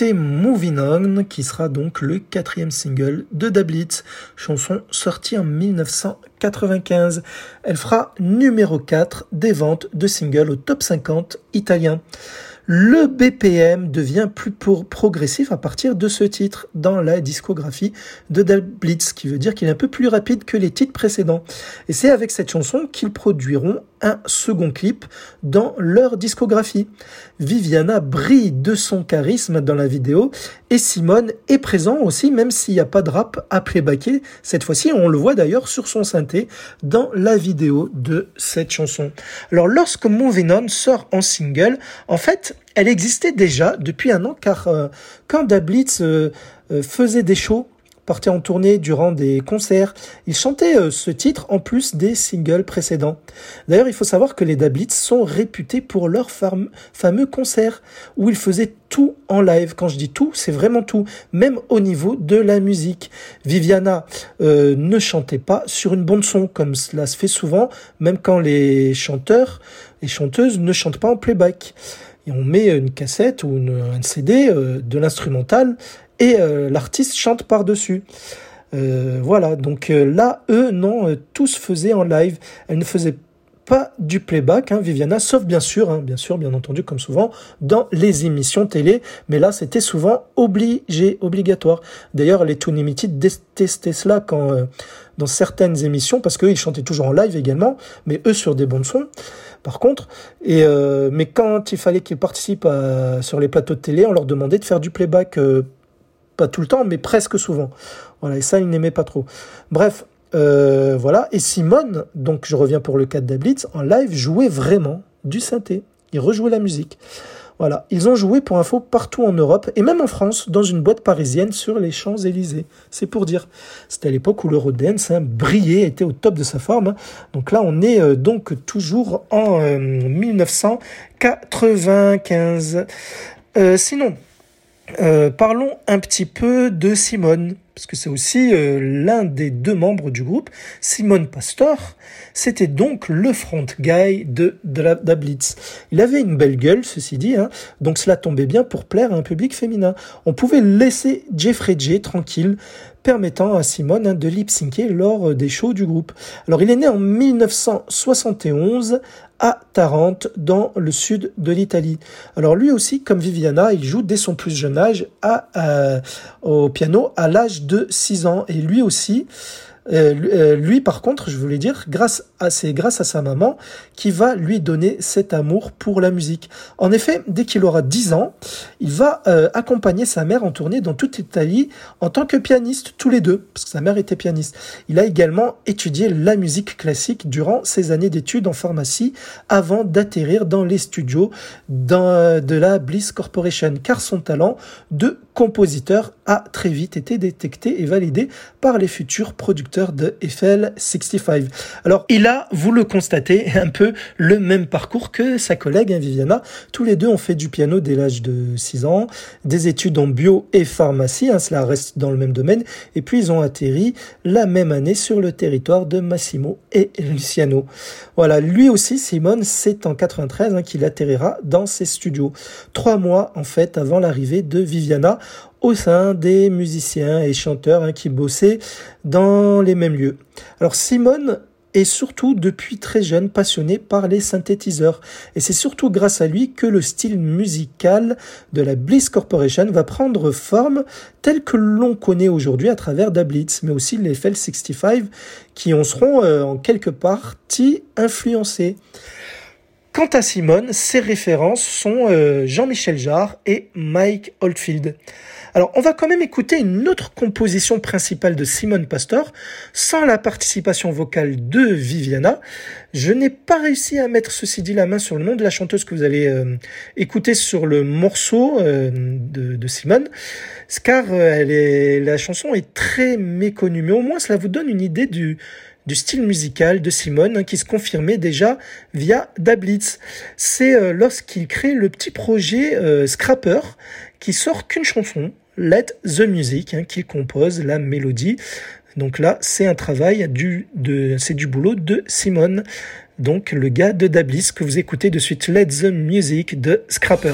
D'écouter Moving On, qui sera donc le quatrième single de Dablitz, chanson sortie en 1995. Elle fera numéro 4 des ventes de singles au top 50 italien. Le BPM devient plus progressif à partir de ce titre dans la discographie de Del Blitz, qui veut dire qu'il est un peu plus rapide que les titres précédents. Et c'est avec cette chanson qu'ils produiront un second clip dans leur discographie. Viviana brille de son charisme dans la vidéo et Simone est présent aussi, même s'il n'y a pas de rap à playbacker. Cette fois-ci, on le voit d'ailleurs sur son synthé dans la vidéo de cette chanson. Alors, lorsque Moving On sort en single, en fait, elle existait déjà depuis un an car euh, quand Dablitz euh, euh, faisait des shows partait en tournée durant des concerts. Il chantait euh, ce titre en plus des singles précédents. D'ailleurs, il faut savoir que les Dablitz sont réputés pour leurs fameux concerts où ils faisaient tout en live. Quand je dis tout, c'est vraiment tout, même au niveau de la musique. Viviana euh, ne chantait pas sur une bande son comme cela se fait souvent, même quand les chanteurs et chanteuses ne chantent pas en playback. Et on met une cassette ou un CD euh, de l'instrumental et euh, l'artiste chante par-dessus. Euh, voilà, donc euh, là, eux, non, tous faisaient en live. Elle ne faisait pas du playback, hein, Viviana, sauf bien sûr, hein, bien sûr, bien entendu, comme souvent, dans les émissions télé, mais là, c'était souvent obligé, obligatoire. D'ailleurs, les Too Limited détestaient cela dans certaines émissions, parce qu'eux, ils chantaient toujours en live également, mais eux sur des bandes son, par contre. Mais quand il fallait qu'ils participent sur les plateaux de télé, on leur demandait de faire du playback pas tout le temps, mais presque souvent. Voilà, et ça, il n'aimait pas trop. Bref, euh, voilà. Et Simone, donc je reviens pour le cas de Blitz, en live, jouait vraiment du synthé. Il rejouait la musique. Voilà. Ils ont joué pour info partout en Europe et même en France, dans une boîte parisienne sur les Champs-Élysées. C'est pour dire. C'était à l'époque où l'Eurodance hein, brillait, était au top de sa forme. Hein. Donc là, on est euh, donc toujours en 1995. Euh, sinon, euh, parlons un petit peu de Simone, parce que c'est aussi euh, l'un des deux membres du groupe. Simone Pastor, c'était donc le front guy de, de Blitz. Il avait une belle gueule, ceci dit, hein, donc cela tombait bien pour plaire à un public féminin. On pouvait laisser Jeffrey J tranquille, permettant à Simone hein, de lip-syncer lors euh, des shows du groupe. Alors il est né en 1971 à Tarente, dans le sud de l'Italie. Alors lui aussi, comme Viviana, il joue dès son plus jeune âge à, euh, au piano à l'âge de 6 ans. Et lui aussi, euh, euh, lui, par contre, je voulais dire, grâce c'est grâce à sa maman qui va lui donner cet amour pour la musique. En effet, dès qu'il aura 10 ans, il va euh, accompagner sa mère en tournée dans toute l'Italie en tant que pianiste, tous les deux, parce que sa mère était pianiste. Il a également étudié la musique classique durant ses années d'études en pharmacie avant d'atterrir dans les studios de la Bliss Corporation, car son talent de compositeur a très vite été détecté et validé par les futurs producteurs de Eiffel 65. Alors, il a, vous le constatez, un peu le même parcours que sa collègue hein, Viviana. Tous les deux ont fait du piano dès l'âge de 6 ans, des études en bio et pharmacie, hein, cela reste dans le même domaine, et puis ils ont atterri la même année sur le territoire de Massimo et Luciano. Voilà, lui aussi, Simone, c'est en 93 hein, qu'il atterrira dans ses studios. Trois mois, en fait, avant l'arrivée de Viviana, au sein des musiciens et chanteurs qui bossaient dans les mêmes lieux. Alors Simone est surtout depuis très jeune passionné par les synthétiseurs et c'est surtout grâce à lui que le style musical de la Bliss Corporation va prendre forme tel que l'on connaît aujourd'hui à travers Da Blitz mais aussi les FL65 qui en seront euh, en quelque partie influencés. Quant à Simone, ses références sont euh, Jean-Michel Jarre et Mike Oldfield. Alors, on va quand même écouter une autre composition principale de Simone Pastor, sans la participation vocale de Viviana. Je n'ai pas réussi à mettre ceci dit la main sur le nom de la chanteuse que vous allez euh, écouter sur le morceau euh, de, Simone, car euh, la chanson est très méconnue. Mais au moins, cela vous donne une idée du, du style musical de Simone hein, qui se confirmait déjà via Dablitz. C'est lorsqu'il crée le petit projet Scrapper qui sort qu'une chanson Let the Music, hein, qui compose la mélodie. Donc là, c'est un travail du, de, c'est du boulot de Simon, donc le gars de Dablis que vous écoutez de suite. Let the Music de Scrapper.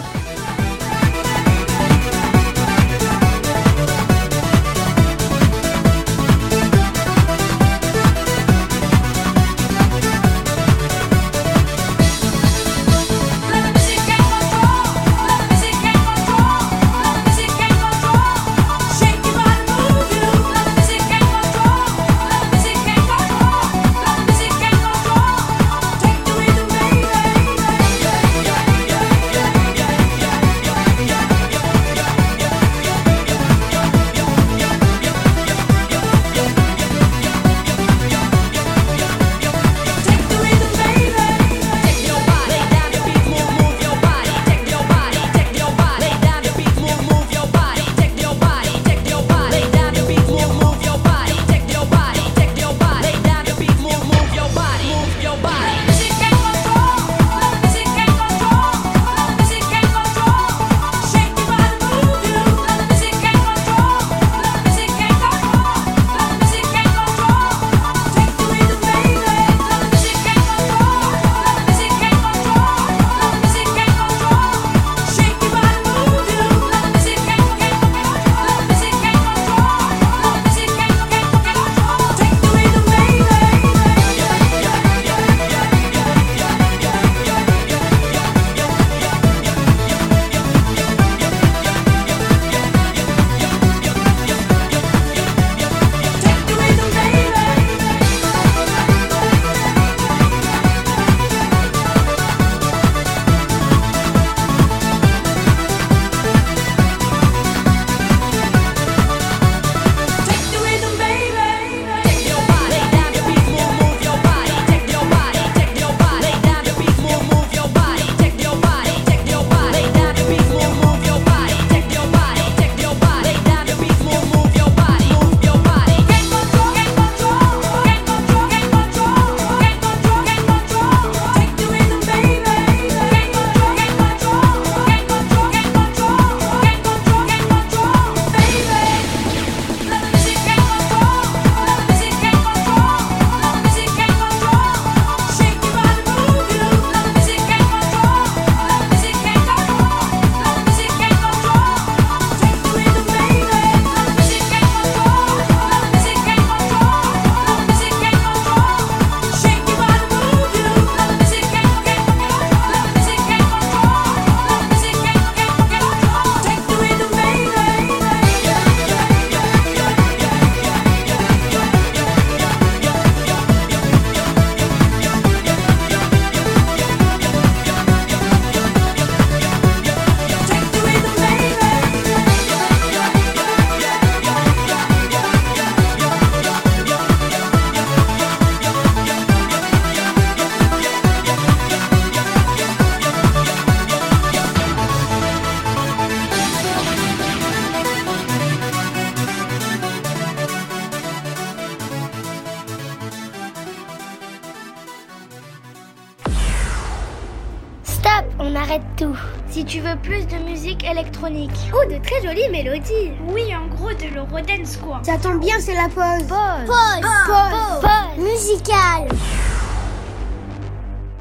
Tombe bien, c'est la pause. Pause. Pause. Pause. Pause. Musicale.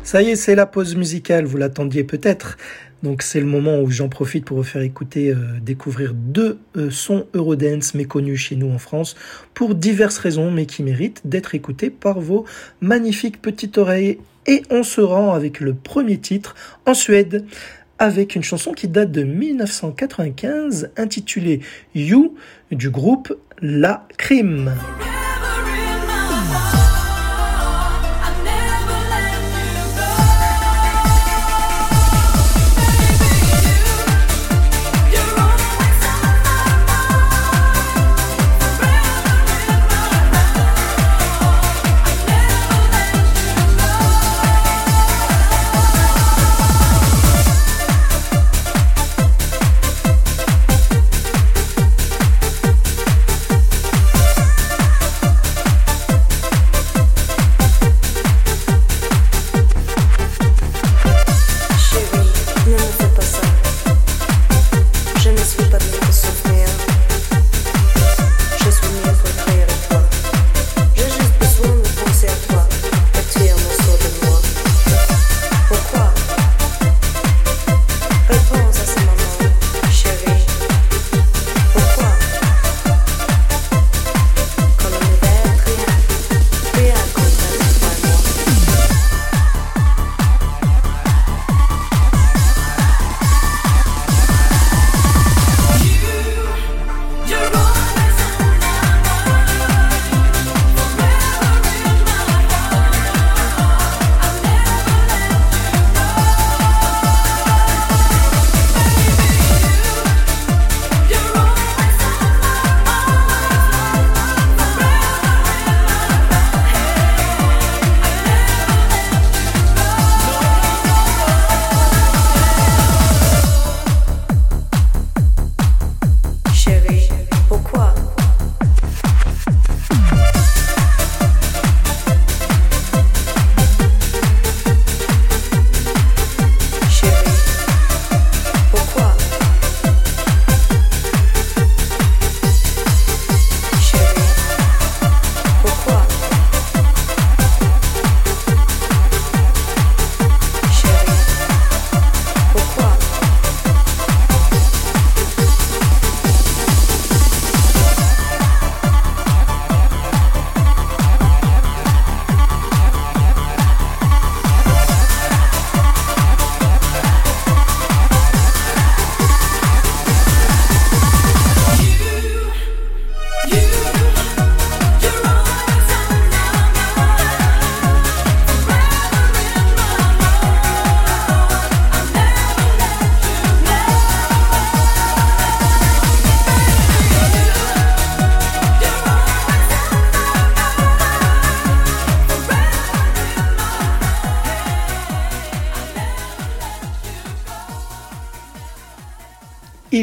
Ça y est, c'est la pause musicale, vous l'attendiez peut-être. Donc c'est le moment où j'en profite pour vous faire écouter, euh, découvrir deux euh, sons Eurodance méconnus chez nous en France, pour diverses raisons, mais qui méritent d'être écoutés par vos magnifiques petites oreilles. Et on se rend avec le premier titre en Suède, avec une chanson qui date de 1995, intitulée You, du groupe La Crime.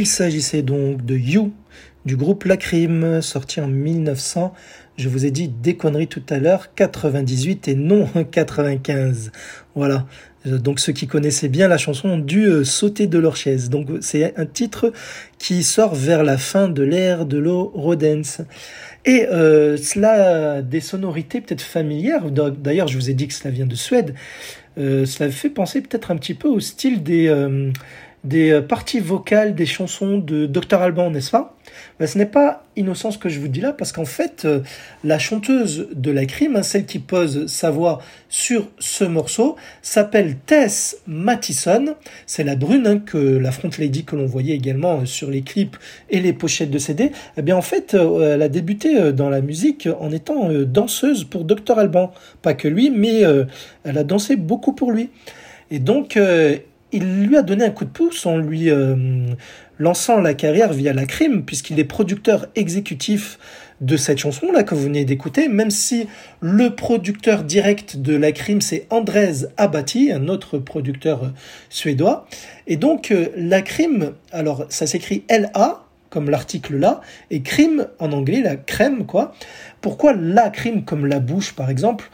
Il s'agissait donc de You du groupe Lacrim, sorti en 1900. Je vous ai dit des conneries tout à l'heure, 98 et non 95. Voilà. Donc ceux qui connaissaient bien la chanson ont dû euh, sauter de leur chaise. Donc c'est un titre qui sort vers la fin de l'ère de l'Eurodance. Et euh, cela a des sonorités peut-être familières. D'ailleurs, je vous ai dit que cela vient de Suède. Euh, cela fait penser peut-être un petit peu au style des, euh, des euh, parties vocales des chansons de Dr Alban, n'est-ce pas? Ben, Ce n'est pas innocent ce que je vous dis là, parce qu'en fait, euh, la chanteuse de la crime, hein, celle qui pose sa voix sur ce morceau, s'appelle Tess Mattison. C'est la brune hein, que la Front Lady que l'on voyait également euh, sur les clips et les pochettes de CD. Eh bien, en fait, elle a débuté dans la musique en étant danseuse pour Dr Alban. Pas que lui, mais elle a dansé beaucoup pour lui. Et donc, il lui a donné un coup de pouce en lui euh, lançant la carrière via la crime, puisqu'il est producteur exécutif de cette chanson-là que vous venez d'écouter, même si le producteur direct de la crime, c'est Andrés Abati, un autre producteur euh, suédois. Et donc, euh, la crime, alors ça s'écrit L-A, comme l'article là, et crime en anglais, la crème, quoi. Pourquoi la crime comme la bouche, par exemple?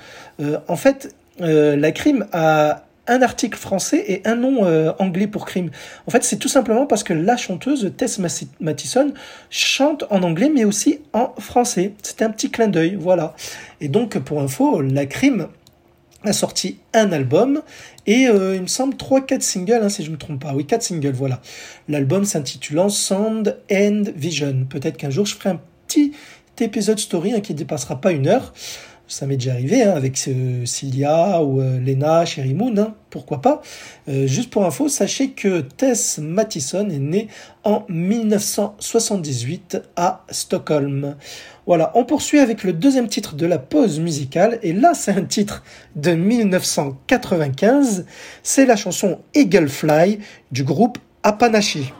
En fait, la crime a un article français et un nom euh, anglais pour crime. En fait, c'est tout simplement parce que la chanteuse Tess Mattison chante en anglais mais aussi en français. C'était un petit clin d'œil, voilà. Et donc, pour info, la crime a sorti un album et euh, il me semble 3-4 singles, hein, si je ne me trompe pas. Oui, 4 singles, voilà. L'album s'intitulant Sound and Vision. Peut-être qu'un jour je ferai un petit épisode story hein, qui ne dépassera pas une heure. Ça m'est déjà arrivé hein, avec euh, Cilia ou euh, Lena, Sherry Moon, hein, pourquoi pas. Euh, juste pour info, sachez que Tess Mattison est née en 1978 à Stockholm. Voilà, on poursuit avec le deuxième titre de la pause musicale, et là c'est un titre de 1995, c'est la chanson Eagle Fly du groupe Apanashi.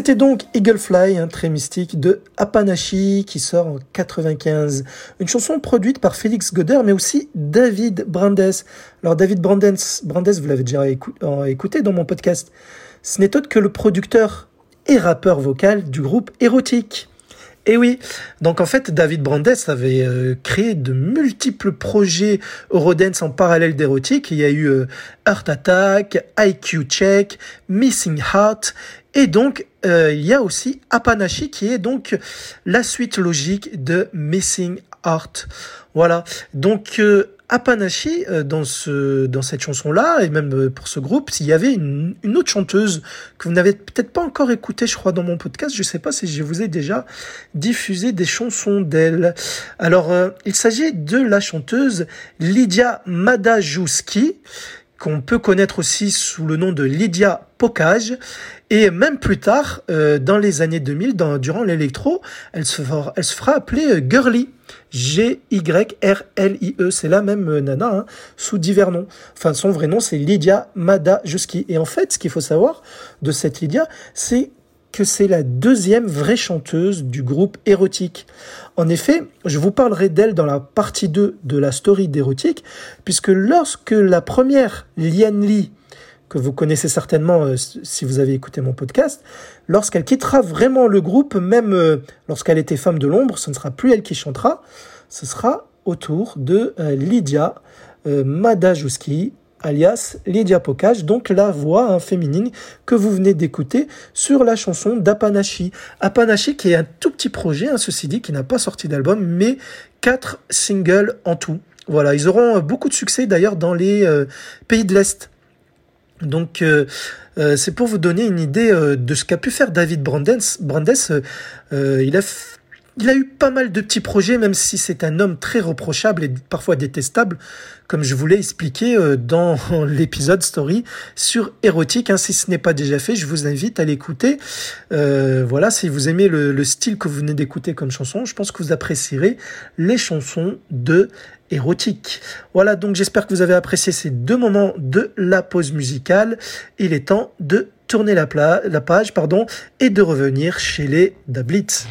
C'était donc Eagle Fly, un très mystique de Apanashi qui sort en 95. Une chanson produite par Félix Goder mais aussi David Brandes. Alors David Brandes, Brandes vous l'avez déjà écouté dans mon podcast. Ce n'est autre que le producteur et rappeur vocal du groupe Érotique. Et oui, donc en fait, David Brandes avait euh, créé de multiples projets Eurodance en parallèle d'érotique. Il y a eu euh, Heart Attack, IQ Check, Missing Heart, et donc euh, il y a aussi Apanashi qui est donc la suite logique de Missing Heart. Voilà, donc Apanashi, euh, dans, ce, dans cette chanson-là, et même euh, pour ce groupe, il y avait une, autre chanteuse que vous n'avez peut-être pas encore écoutée, je crois, dans mon podcast. Je ne sais pas si je vous ai déjà diffusé des chansons d'elle. Alors, euh, il s'agit de la chanteuse Lydia Madajewski, qu'on peut connaître aussi sous le nom de Lydia Pokage. Et même plus tard, euh, dans les années 2000, dans, durant l'électro, elle se, fera, elle se appeler euh, Girly. G-Y-R-L-I-E. C'est la même euh, nana, hein, sous divers noms. Enfin, son vrai nom, c'est Lydia Madajuski. Et en fait, ce qu'il faut savoir de cette Lydia, c'est que c'est la deuxième vraie chanteuse du groupe érotique. En effet, je vous parlerai d'elle dans la partie 2 de la story d'érotique, puisque lorsque la première Lian Lee, que vous connaissez certainement euh, si vous avez écouté mon podcast, lorsqu'elle quittera vraiment le groupe, même euh, lorsqu'elle était femme de l'ombre, ce ne sera plus elle qui chantera, ce sera autour de euh, Lydia Madajewski, alias Lydia Pokage, donc la voix hein, féminine que vous venez d'écouter sur la chanson d'Apanashi. Apanashi qui est un tout petit projet, hein, ceci dit, qui n'a pas sorti d'album, mais quatre singles en tout. Voilà, ils auront beaucoup de succès d'ailleurs dans les euh, pays de l'Est. Donc euh, euh, c'est pour vous donner une idée de ce qu'a pu faire David Brandes. Brandes il a il a eu pas mal de petits projets, même si c'est un homme très reprochable et parfois détestable, comme je vous l'ai expliqué euh, dans l'épisode story sur érotique. Hein, si ce n'est pas déjà fait, je vous invite à l'écouter. Euh, voilà, si vous aimez le, le style que vous venez d'écouter comme chanson, je pense que vous apprécierez les chansons de érotique. Voilà, donc j'espère que vous avez apprécié ces deux moments de la pause musicale. Il est temps de tourner la page pardon, et de revenir chez les Dablitz.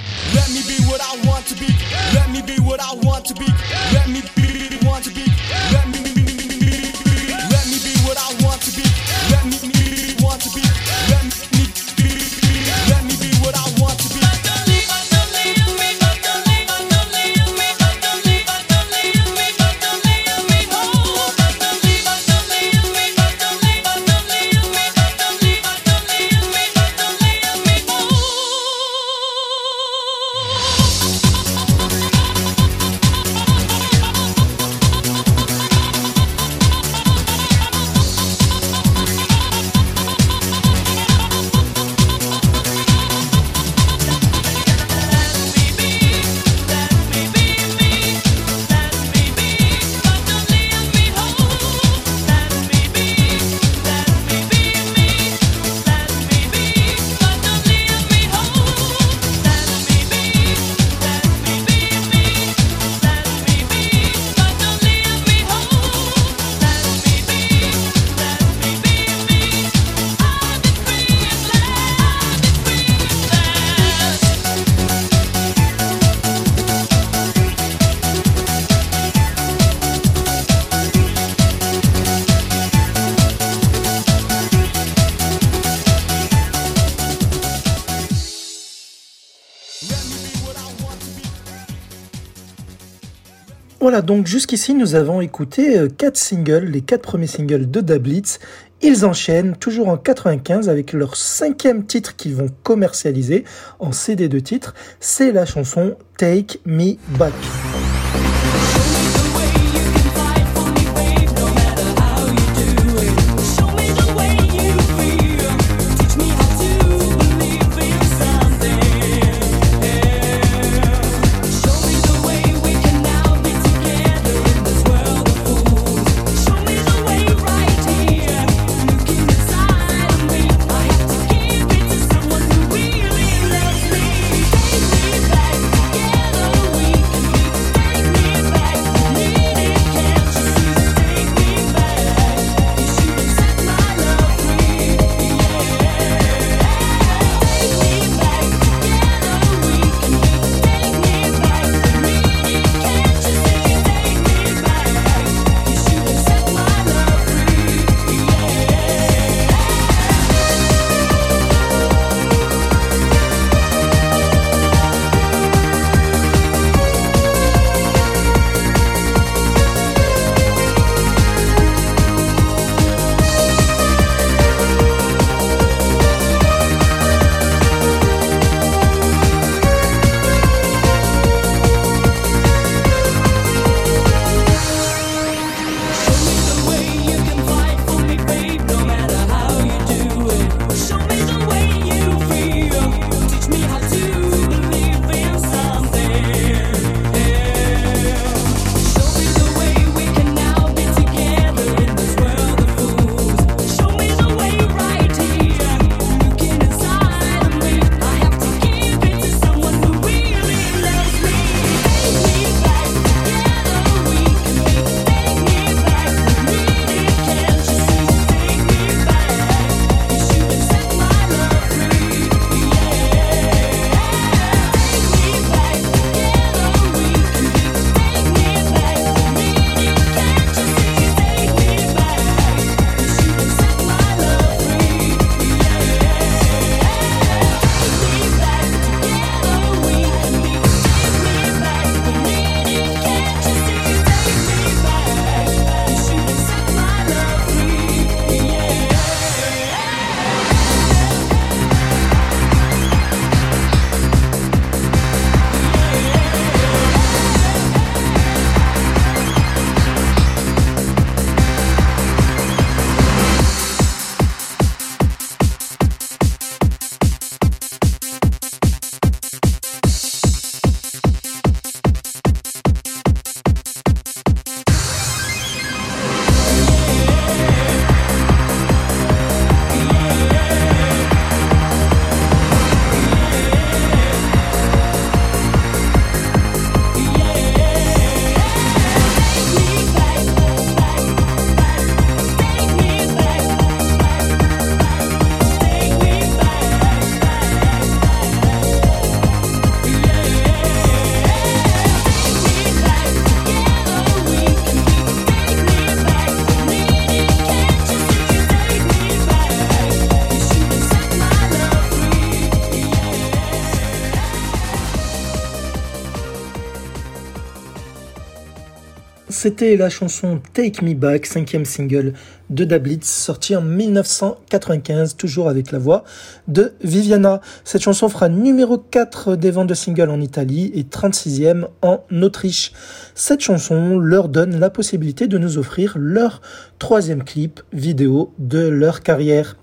Voilà, donc jusqu'ici, nous avons écouté euh, quatre singles, les quatre premiers singles de Dablitz. Ils enchaînent toujours en 95 avec leur cinquième titre qu'ils vont commercialiser en CD de titre. C'est la chanson Take Me Back. C'était la chanson Take Me Back, cinquième single de Dablitz, sorti en 1995, toujours avec la voix de Viviana. Cette chanson fera numéro 4 des ventes de singles en Italie et 36e en Autriche. Cette chanson leur donne la possibilité de nous offrir leur troisième clip vidéo de leur carrière.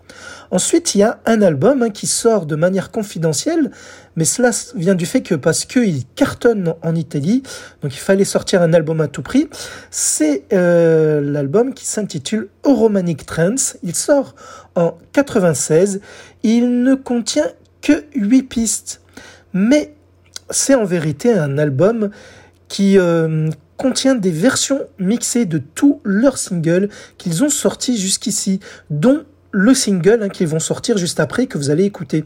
Ensuite, il y a un album hein, qui sort de manière confidentielle, mais cela vient du fait que parce qu'il cartonne en Italie, donc il fallait sortir un album à tout prix. C'est euh, l'album qui s'intitule Romanic Trance. Il sort en 96. Il ne contient que 8 pistes, mais c'est en vérité un album qui euh, contient des versions mixées de tous leurs singles qu'ils ont sortis jusqu'ici, dont le single hein, qu'ils vont sortir juste après que vous allez écouter.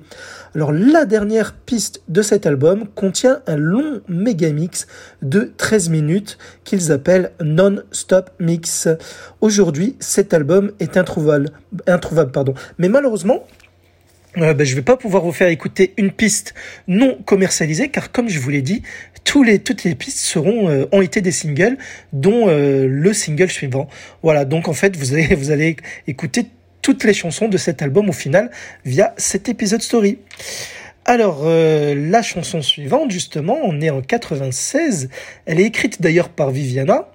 Alors la dernière piste de cet album contient un long méga mix de 13 minutes qu'ils appellent Non-Stop Mix. Aujourd'hui, cet album est introuvable, introuvable pardon. mais malheureusement, euh, ben, je ne vais pas pouvoir vous faire écouter une piste non commercialisée car comme je vous l'ai dit, tous les, toutes les pistes seront, euh, ont été des singles dont euh, le single suivant. Voilà, donc en fait vous allez, vous allez écouter toutes les chansons de cet album au final via cet épisode story. Alors, euh, la chanson suivante, justement, on est en 96. Elle est écrite d'ailleurs par Viviana,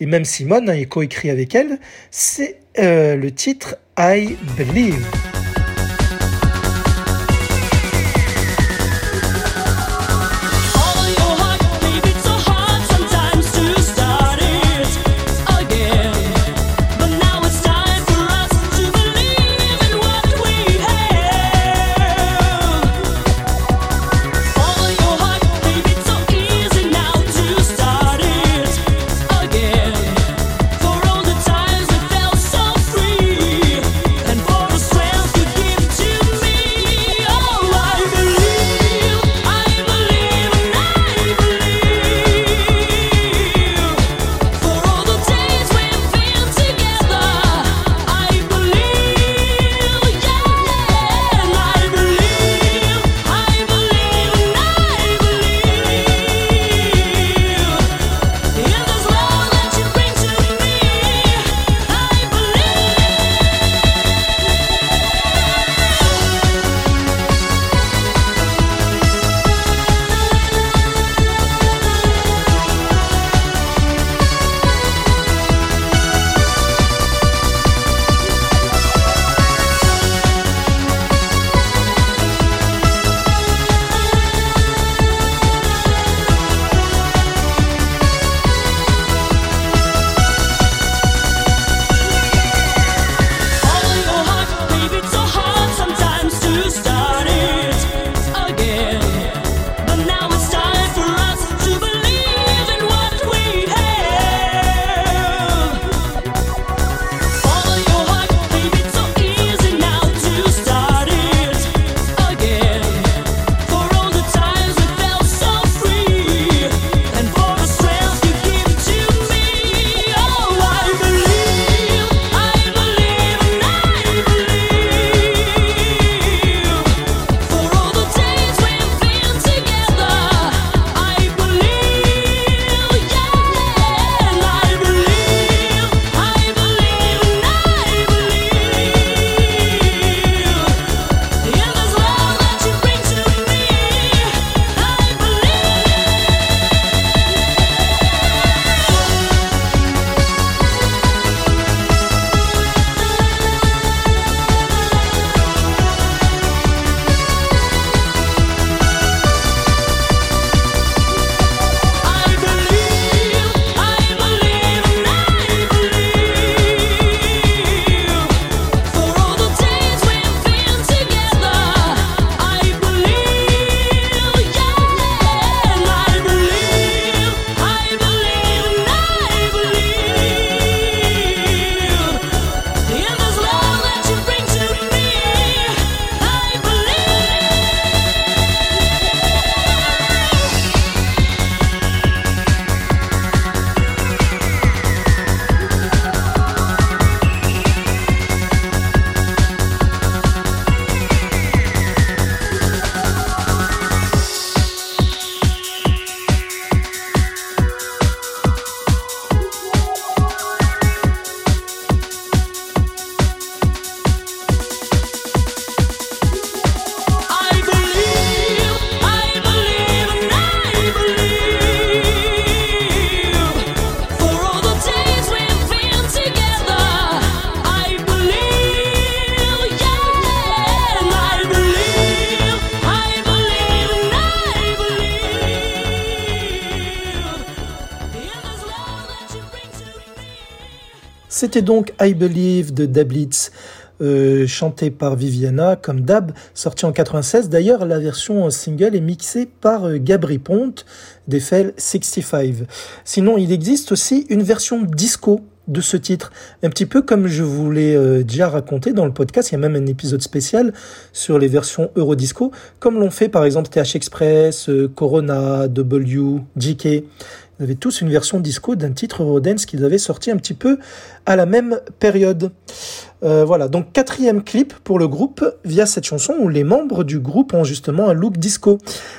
et même Simone a coécrit avec elle. C'est euh, le titre I Believe. C'était donc I Believe de Dablitz, euh, chanté par Viviana comme Dab, sorti en 96. D'ailleurs, la version single est mixée par euh, Gabri Ponte d'Eiffel 65. Sinon, il existe aussi une version disco de ce titre. Un petit peu comme je vous l'ai euh, déjà raconté dans le podcast, il y a même un épisode spécial sur les versions Eurodisco, comme l'ont fait par exemple TH Express, euh, Corona, W, GK. Ils avaient tous une version disco d'un titre Eurodance qu'ils avaient sorti un petit peu à la même période. Euh, voilà, donc quatrième clip pour le groupe via cette chanson où les membres du groupe ont justement un look disco.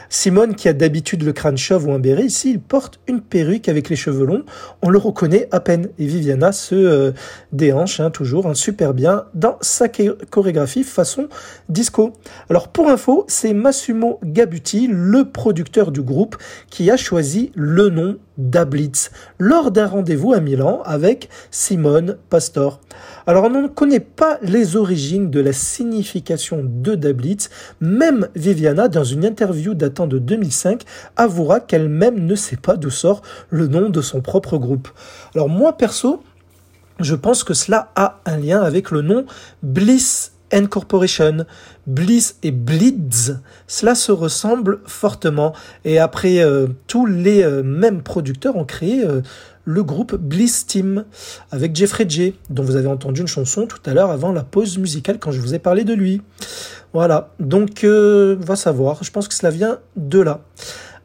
Simone, qui a d'habitude le crâne chauve ou un béret, ici il porte une perruque avec les cheveux longs. On le reconnaît à peine. Et Viviana se euh, déhanche hein, toujours hein, super bien dans sa chorégraphie façon disco. Alors pour info, c'est Massumo Gabuti, le producteur du groupe, qui a choisi le nom d'Ablitz lors d'un rendez-vous à Milan avec Simone Pastor. Alors on ne connaît pas les origines de la signification de Dablitz, même Viviana dans une interview datant de 2005 avouera qu'elle-même ne sait pas d'où sort le nom de son propre groupe. Alors moi perso, je pense que cela a un lien avec le nom Bliss Corporation, Bliss et Blitz, cela se ressemble fortement. Et après, euh, tous les euh, mêmes producteurs ont créé euh, le groupe Bliss Team avec Jeffrey J, dont vous avez entendu une chanson tout à l'heure avant la pause musicale quand je vous ai parlé de lui. Voilà, donc va savoir, je pense que cela vient de là.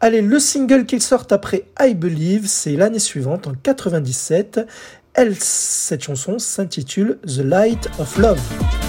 Allez, le single qu'ils sortent après I Believe, c'est l'année suivante, en 97. Elle, cette chanson s'intitule The Light of Love.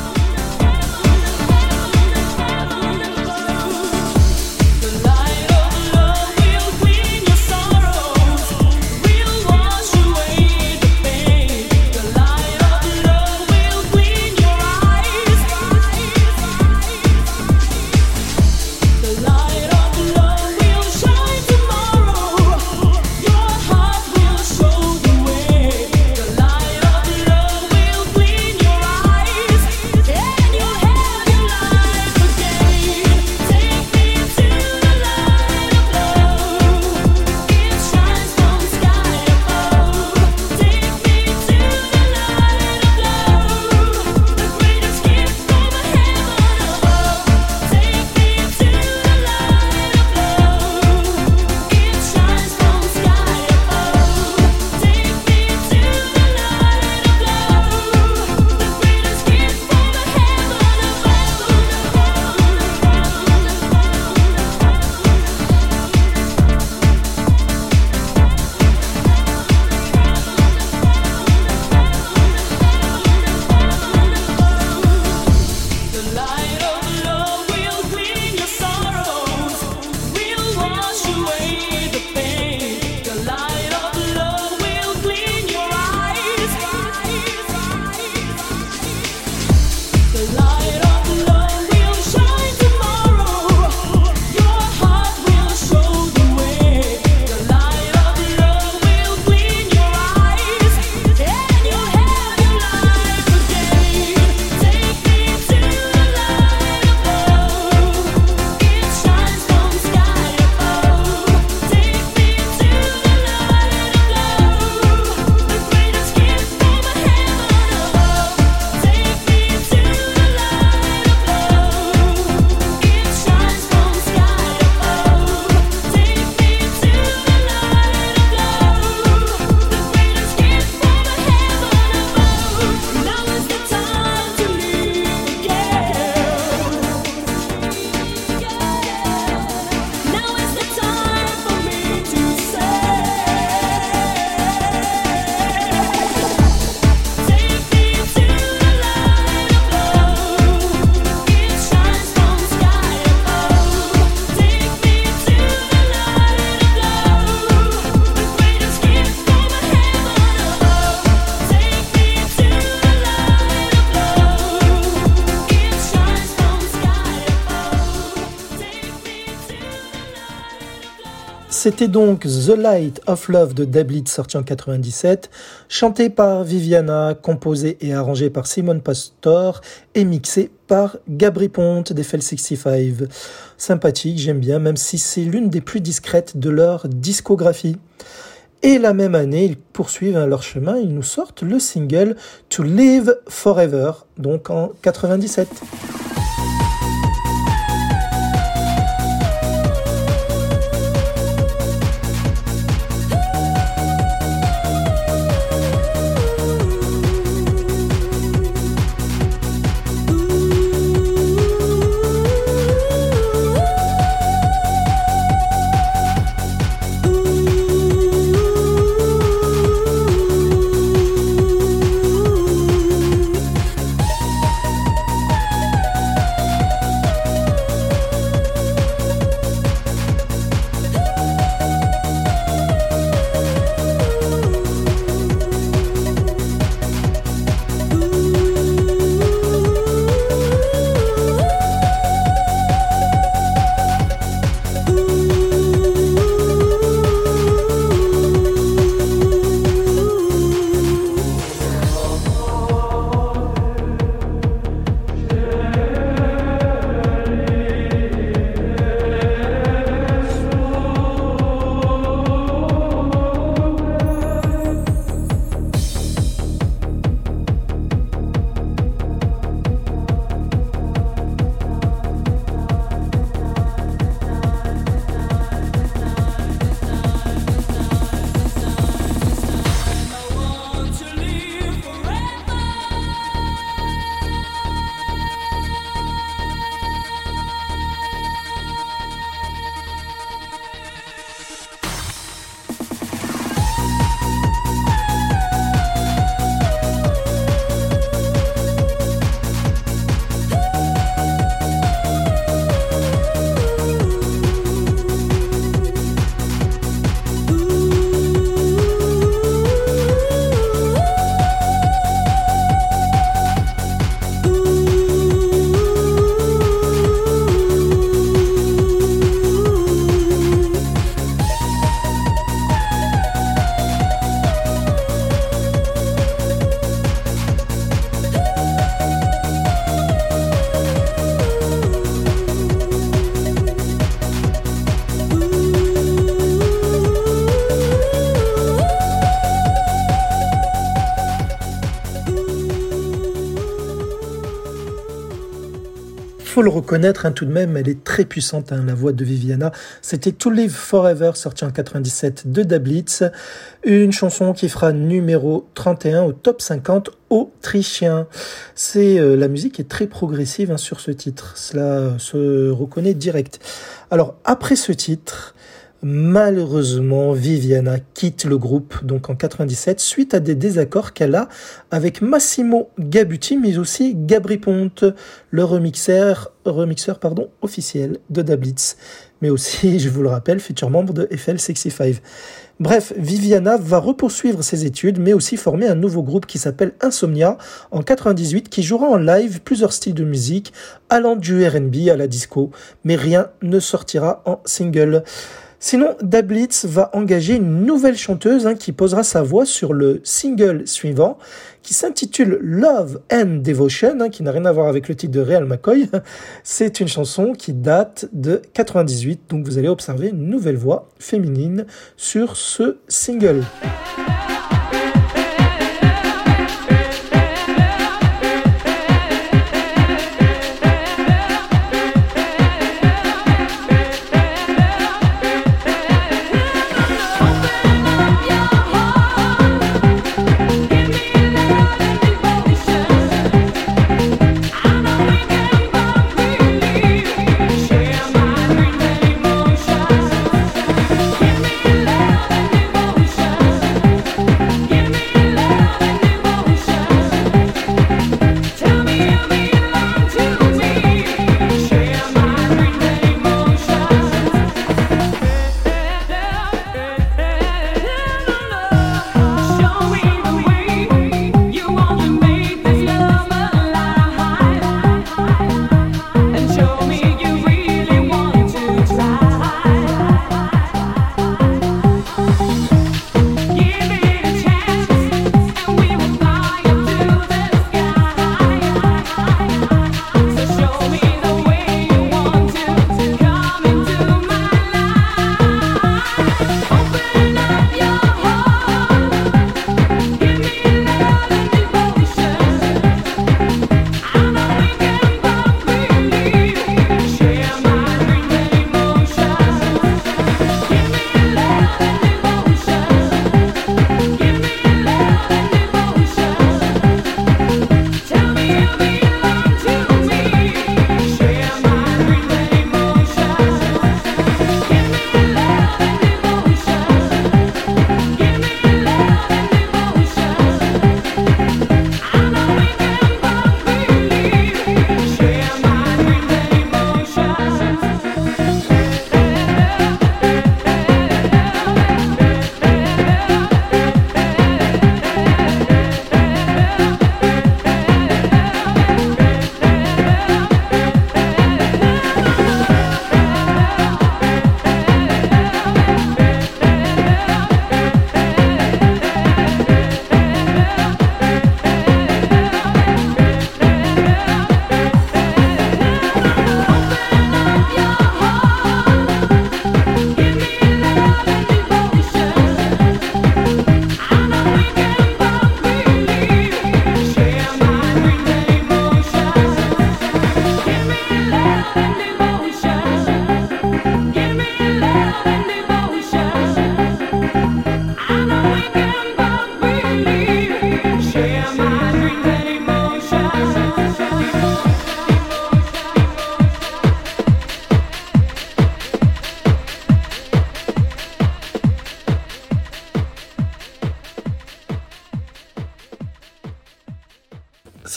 C'était donc The Light of Love de Dablit sorti en 97, chanté par Viviana, composé et arrangé par Simon Pastor et mixé par Gabri Ponte d'Eiffel 65. Sympathique, j'aime bien, même si c'est l'une des plus discrètes de leur discographie. Et la même année, ils poursuivent hein, leur chemin, ils nous sortent le single To Live Forever, donc en 97. Le reconnaître hein, tout de même, elle est très puissante, hein, la voix de Viviana. C'était To Live Forever, sorti en 97 de Dablitz, une chanson qui fera numéro 31 au top 50 autrichien. C'est euh, la musique est très progressive hein, sur ce titre, cela se reconnaît direct. Alors après ce titre, Malheureusement, Viviana quitte le groupe donc en 97 suite à des désaccords qu'elle a avec Massimo Gabuti mais aussi Gabri Ponte, le remixeur, remixeur pardon, officiel de Dablitz, mais aussi, je vous le rappelle, futur membre de FL65. Bref, Viviana va repoursuivre ses études, mais aussi former un nouveau groupe qui s'appelle Insomnia en 98, qui jouera en live plusieurs styles de musique, allant du R&B à la disco, mais rien ne sortira en single. Sinon, Dablitz va engager une nouvelle chanteuse hein, qui posera sa voix sur le single suivant, qui s'intitule Love and Devotion, hein, qui n'a rien à voir avec le titre de Real McCoy. C'est une chanson qui date de 98, donc vous allez observer une nouvelle voix féminine sur ce single.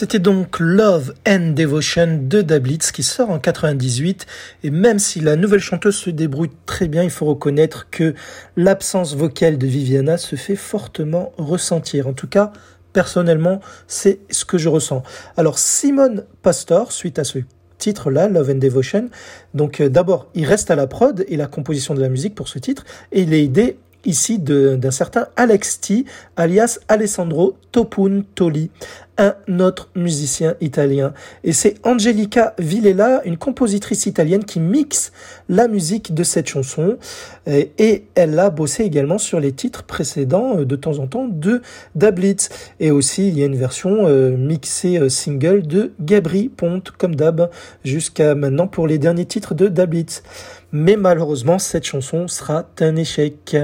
C'était donc Love and Devotion de Dablitz qui sort en 98 et même si la nouvelle chanteuse se débrouille très bien, il faut reconnaître que l'absence vocale de Viviana se fait fortement ressentir. En tout cas, personnellement, c'est ce que je ressens. Alors Simon Pastor, suite à ce titre-là, Love and Devotion, donc euh, d'abord, il reste à la prod et la composition de la musique pour ce titre et il est aidé ici d'un certain Alex T, alias Alessandro Topun Toli, un autre musicien italien. Et c'est Angelica Villela, une compositrice italienne qui mixe la musique de cette chanson. Et elle a bossé également sur les titres précédents euh, de temps en temps de Dablitz. Et aussi, il y a une version euh, mixée euh, single de Gabri Ponte, comme d'hab, jusqu'à maintenant pour les derniers titres de Dablitz mais malheureusement cette chanson sera un échec.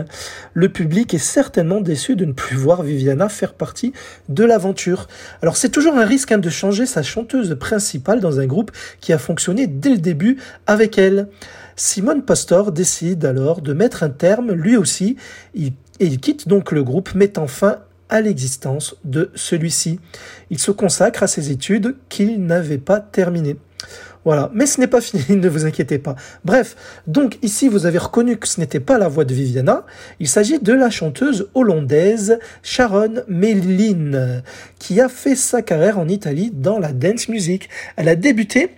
Le public est certainement déçu de ne plus voir Viviana faire partie de l'aventure. Alors c'est toujours un risque hein, de changer sa chanteuse principale dans un groupe qui a fonctionné dès le début avec elle. Simone Pastor décide alors de mettre un terme lui aussi et il quitte donc le groupe mettant fin à l'existence de celui-ci. Il se consacre à ses études qu'il n'avait pas terminées. Voilà, mais ce n'est pas fini, ne vous inquiétez pas. Bref, donc ici vous avez reconnu que ce n'était pas la voix de Viviana, il s'agit de la chanteuse hollandaise Sharon Mellin, qui a fait sa carrière en Italie dans la dance music. Elle a débuté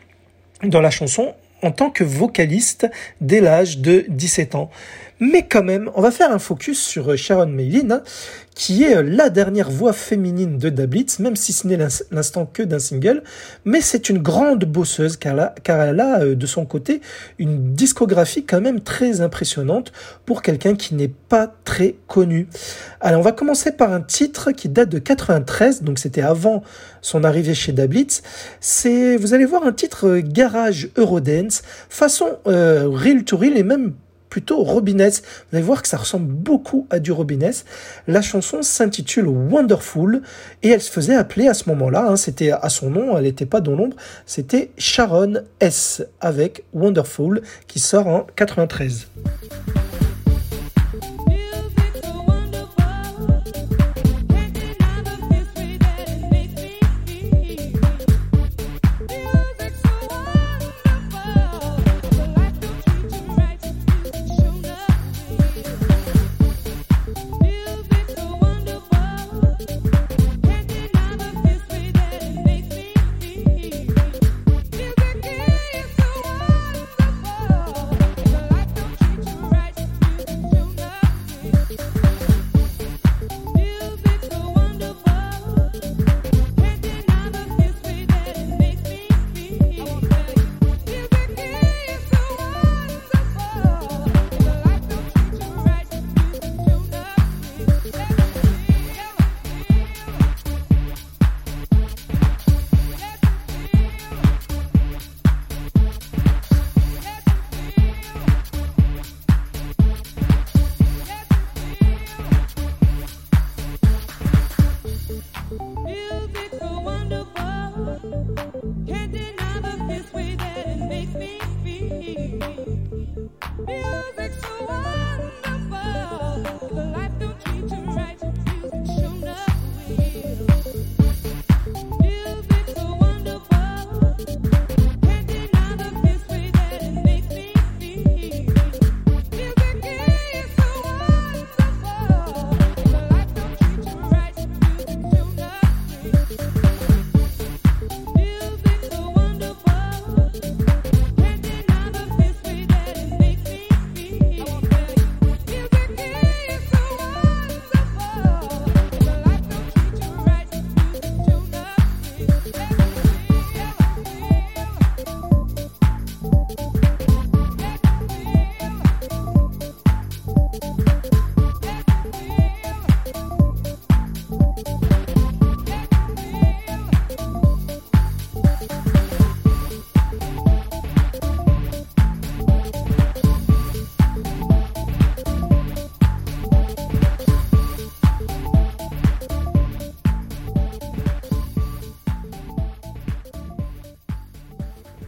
dans la chanson en tant que vocaliste dès l'âge de 17 ans. Mais quand même, on va faire un focus sur Sharon Maylin, hein, qui est la dernière voix féminine de Dablitz, même si ce n'est l'instant que d'un single. Mais c'est une grande bosseuse, car, elle a euh, de son côté une discographie quand même très impressionnante pour quelqu'un qui n'est pas très connu. Alors on va commencer par un titre qui date de 93, donc c'était avant son arrivée chez Dablitz. C'est, vous allez voir un titre euh, garage Eurodance, façon euh, real to real et même plutôt Robinets. Vous allez voir que ça ressemble beaucoup à du Robinets. La chanson s'intitule Wonderful et elle se faisait appeler à ce moment-là, hein, c'était à son nom, elle n'était pas dans l'ombre, c'était Sharon S avec Wonderful qui sort en 93.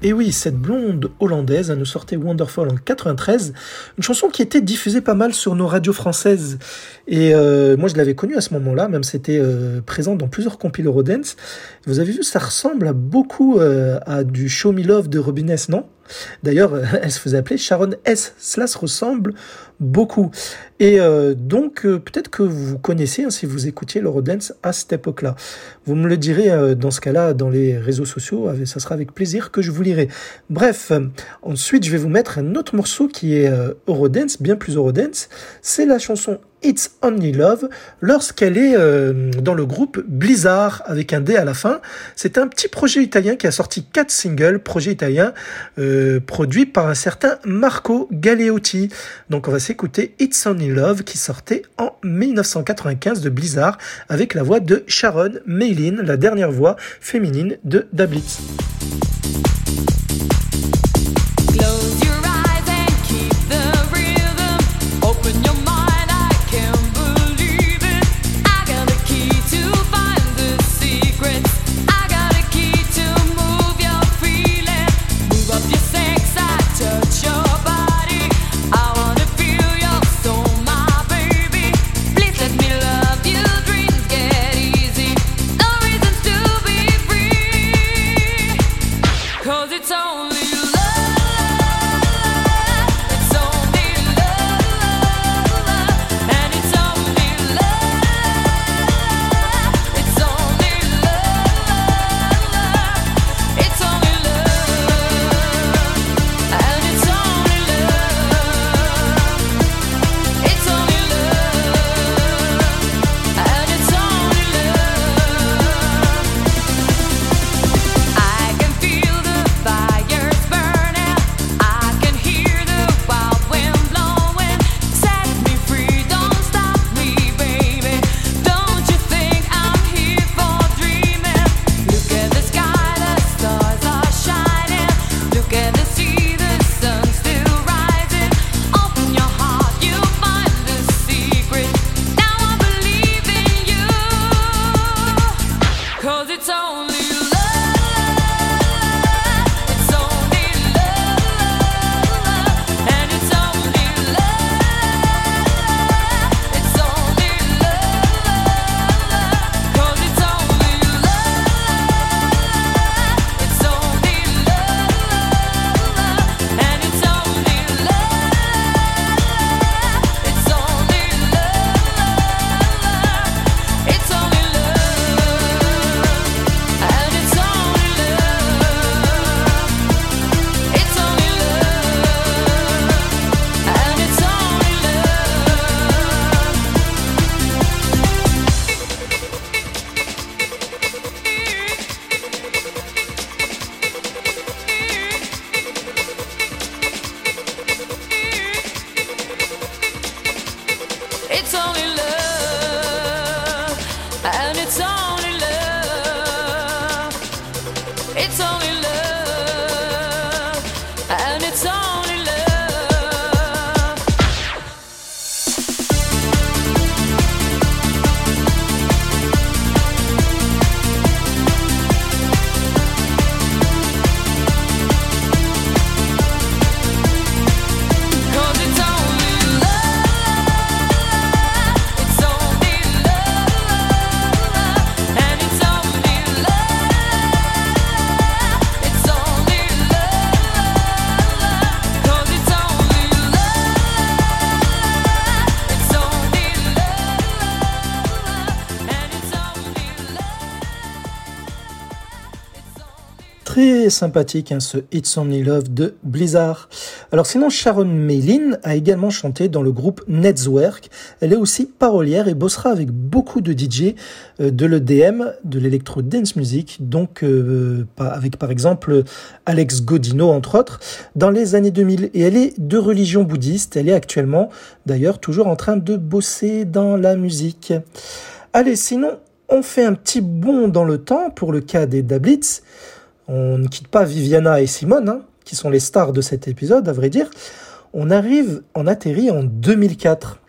Et oui, cette blonde hollandaise nous sortait Wonderful en 93, une chanson qui était diffusée pas mal sur nos radios françaises. Et euh, moi, je l'avais connue à ce moment-là, même c'était euh, présent dans plusieurs compiles Eurodance. Vous avez vu, ça ressemble à beaucoup euh, à du Show Me Love de Robin S, non? D'ailleurs, elle se faisait appeler Sharon S. Cela se ressemble beaucoup. Et euh, donc, euh, peut-être que vous connaissez, hein, si vous écoutiez l'Eurodance à cette époque-là. Vous me le direz euh, dans ce cas-là dans les réseaux sociaux, ça sera avec plaisir que je vous lirai. Bref, ensuite, je vais vous mettre un autre morceau qui est Eurodance, bien plus Eurodance. C'est la chanson It's Only Love lorsqu'elle est euh, dans le groupe Blizzard avec un D à la fin. C'est un petit projet italien qui a sorti quatre singles, projet italien euh, produit par un certain Marco Galeotti. Donc on va s'écouter It's Only Love qui sortait en 1995 de Blizzard avec la voix de Sharon Maylin, la dernière voix féminine de Dablitz. Sympathique, hein, ce It's Only Love de Blizzard. Alors sinon, Sharon Maylin a également chanté dans le groupe Network. Elle est aussi parolière et bossera avec beaucoup de DJ euh, de l'EDM, de l'électro dance music, donc euh, avec par exemple Alex Godino entre autres, dans les années 2000. Et elle est de religion bouddhiste. Elle est actuellement d'ailleurs toujours en train de bosser dans la musique. Allez, sinon, on fait un petit bond dans le temps pour le cas des Dablitz. On ne quitte pas Viviana et Simone, hein, qui sont les stars de cet épisode, à vrai dire. On arrive, on atterrit en 2004.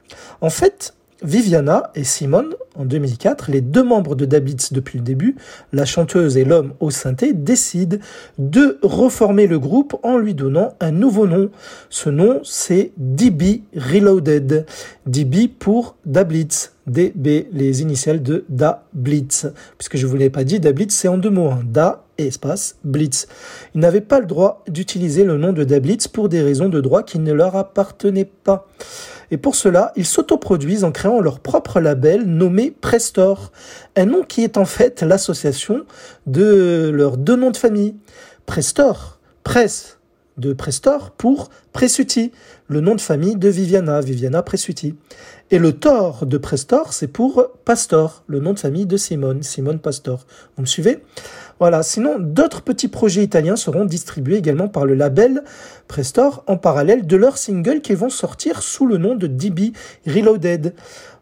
En fait, Viviana et Simone en 2004, les deux membres de Dablitz depuis le début, la chanteuse et l'homme au synthé, décident de reformer le groupe en lui donnant un nouveau nom. Ce nom, c'est DB Reloaded. DB pour Dablitz. DB, les initiales de Da Blitz. Puisque je vous l'ai pas dit, Da Blitz, c'est en deux mots. Hein. Da et espace Blitz. Ils n'avaient pas le droit d'utiliser le nom de Da Blitz pour des raisons de droit qui ne leur appartenaient pas. Et pour cela, ils s'autoproduisent en créant leur propre label nommé Prestor, un nom qui est en fait l'association de leurs deux noms de famille. Prestor, Press de Prestor pour Presuti, le nom de famille de Viviana, Viviana Presuti. Et le Thor de Prestor, c'est pour Pastor, le nom de famille de Simone, Simone Pastor. Vous me suivez? Voilà, sinon d'autres petits projets italiens seront distribués également par le label Prestor en parallèle de leurs singles qui vont sortir sous le nom de DB Reloaded.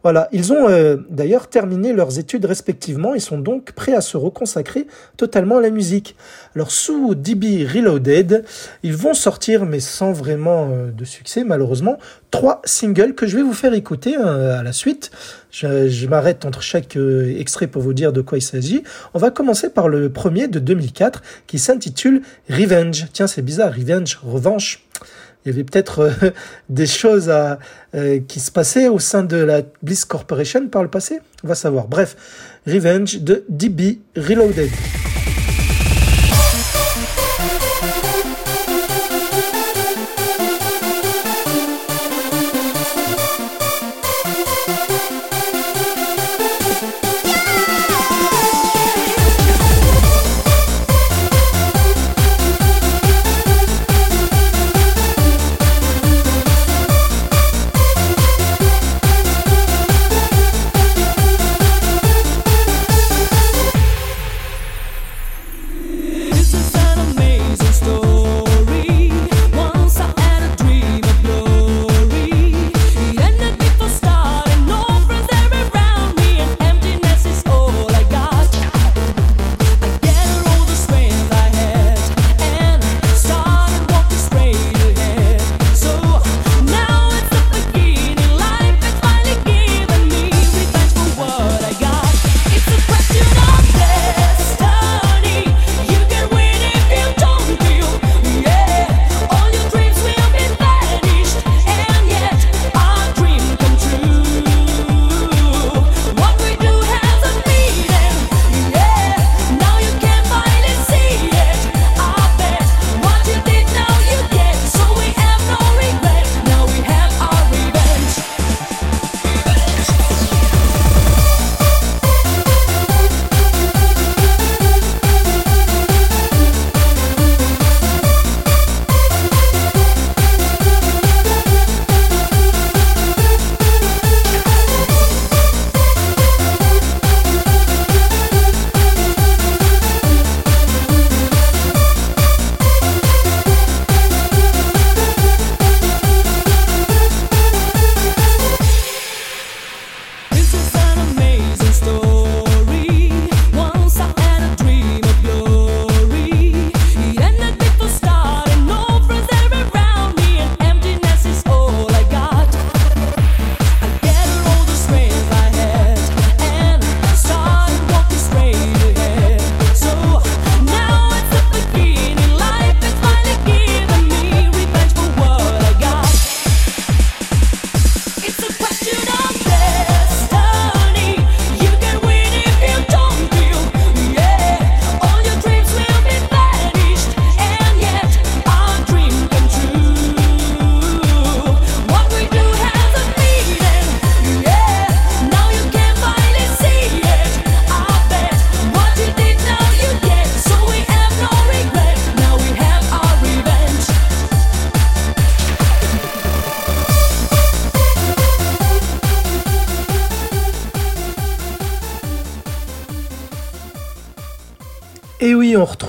Voilà, ils ont euh, d'ailleurs terminé leurs études respectivement et sont donc prêts à se reconsacrer totalement à la musique. Alors sous DB Reloaded, ils vont sortir, mais sans vraiment euh, de succès malheureusement, trois singles que je vais vous faire écouter euh, à la suite. Je, je m'arrête entre chaque extrait pour vous dire de quoi il s'agit. On va commencer par le premier de 2004 qui s'intitule Revenge. Tiens, c'est bizarre, Revenge, revanche il y avait peut-être euh, des choses euh, qui se passaient au sein de la Bliss Corporation par le passé. On va savoir. Bref, Revenge de DB Reloaded.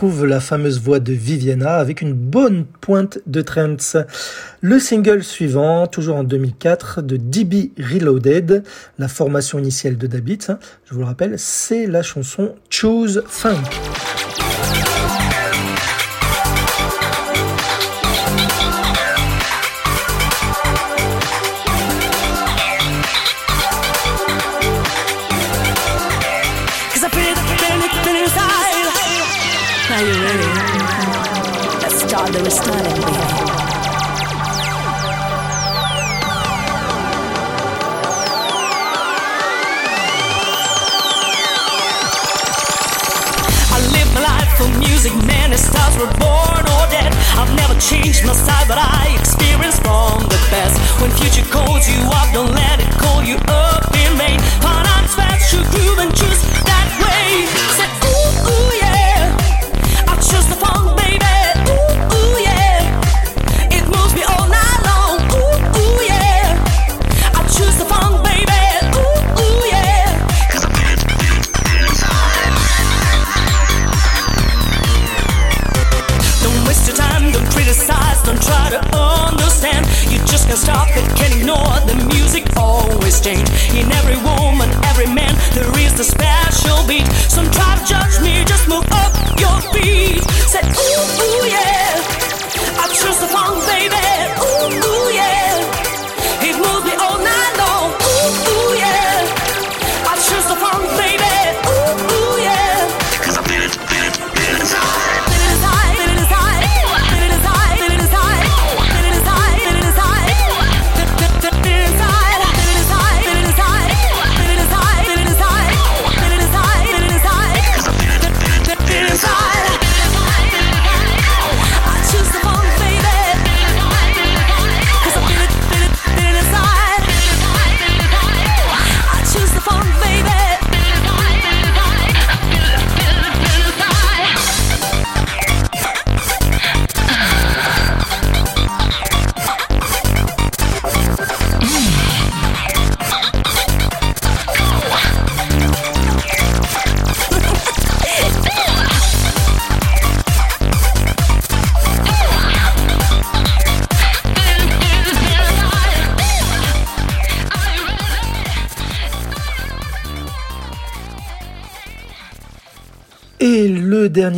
La fameuse voix de Viviana avec une bonne pointe de trance. Le single suivant, toujours en 2004, de DB Reloaded, la formation initiale de Dabit, hein, je vous le rappelle, c'est la chanson Choose Funk.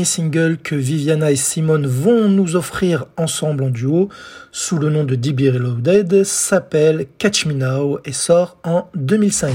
single que Viviana et Simone vont nous offrir ensemble en duo, sous le nom de DB Reloaded, s'appelle Catch Me Now et sort en 2005.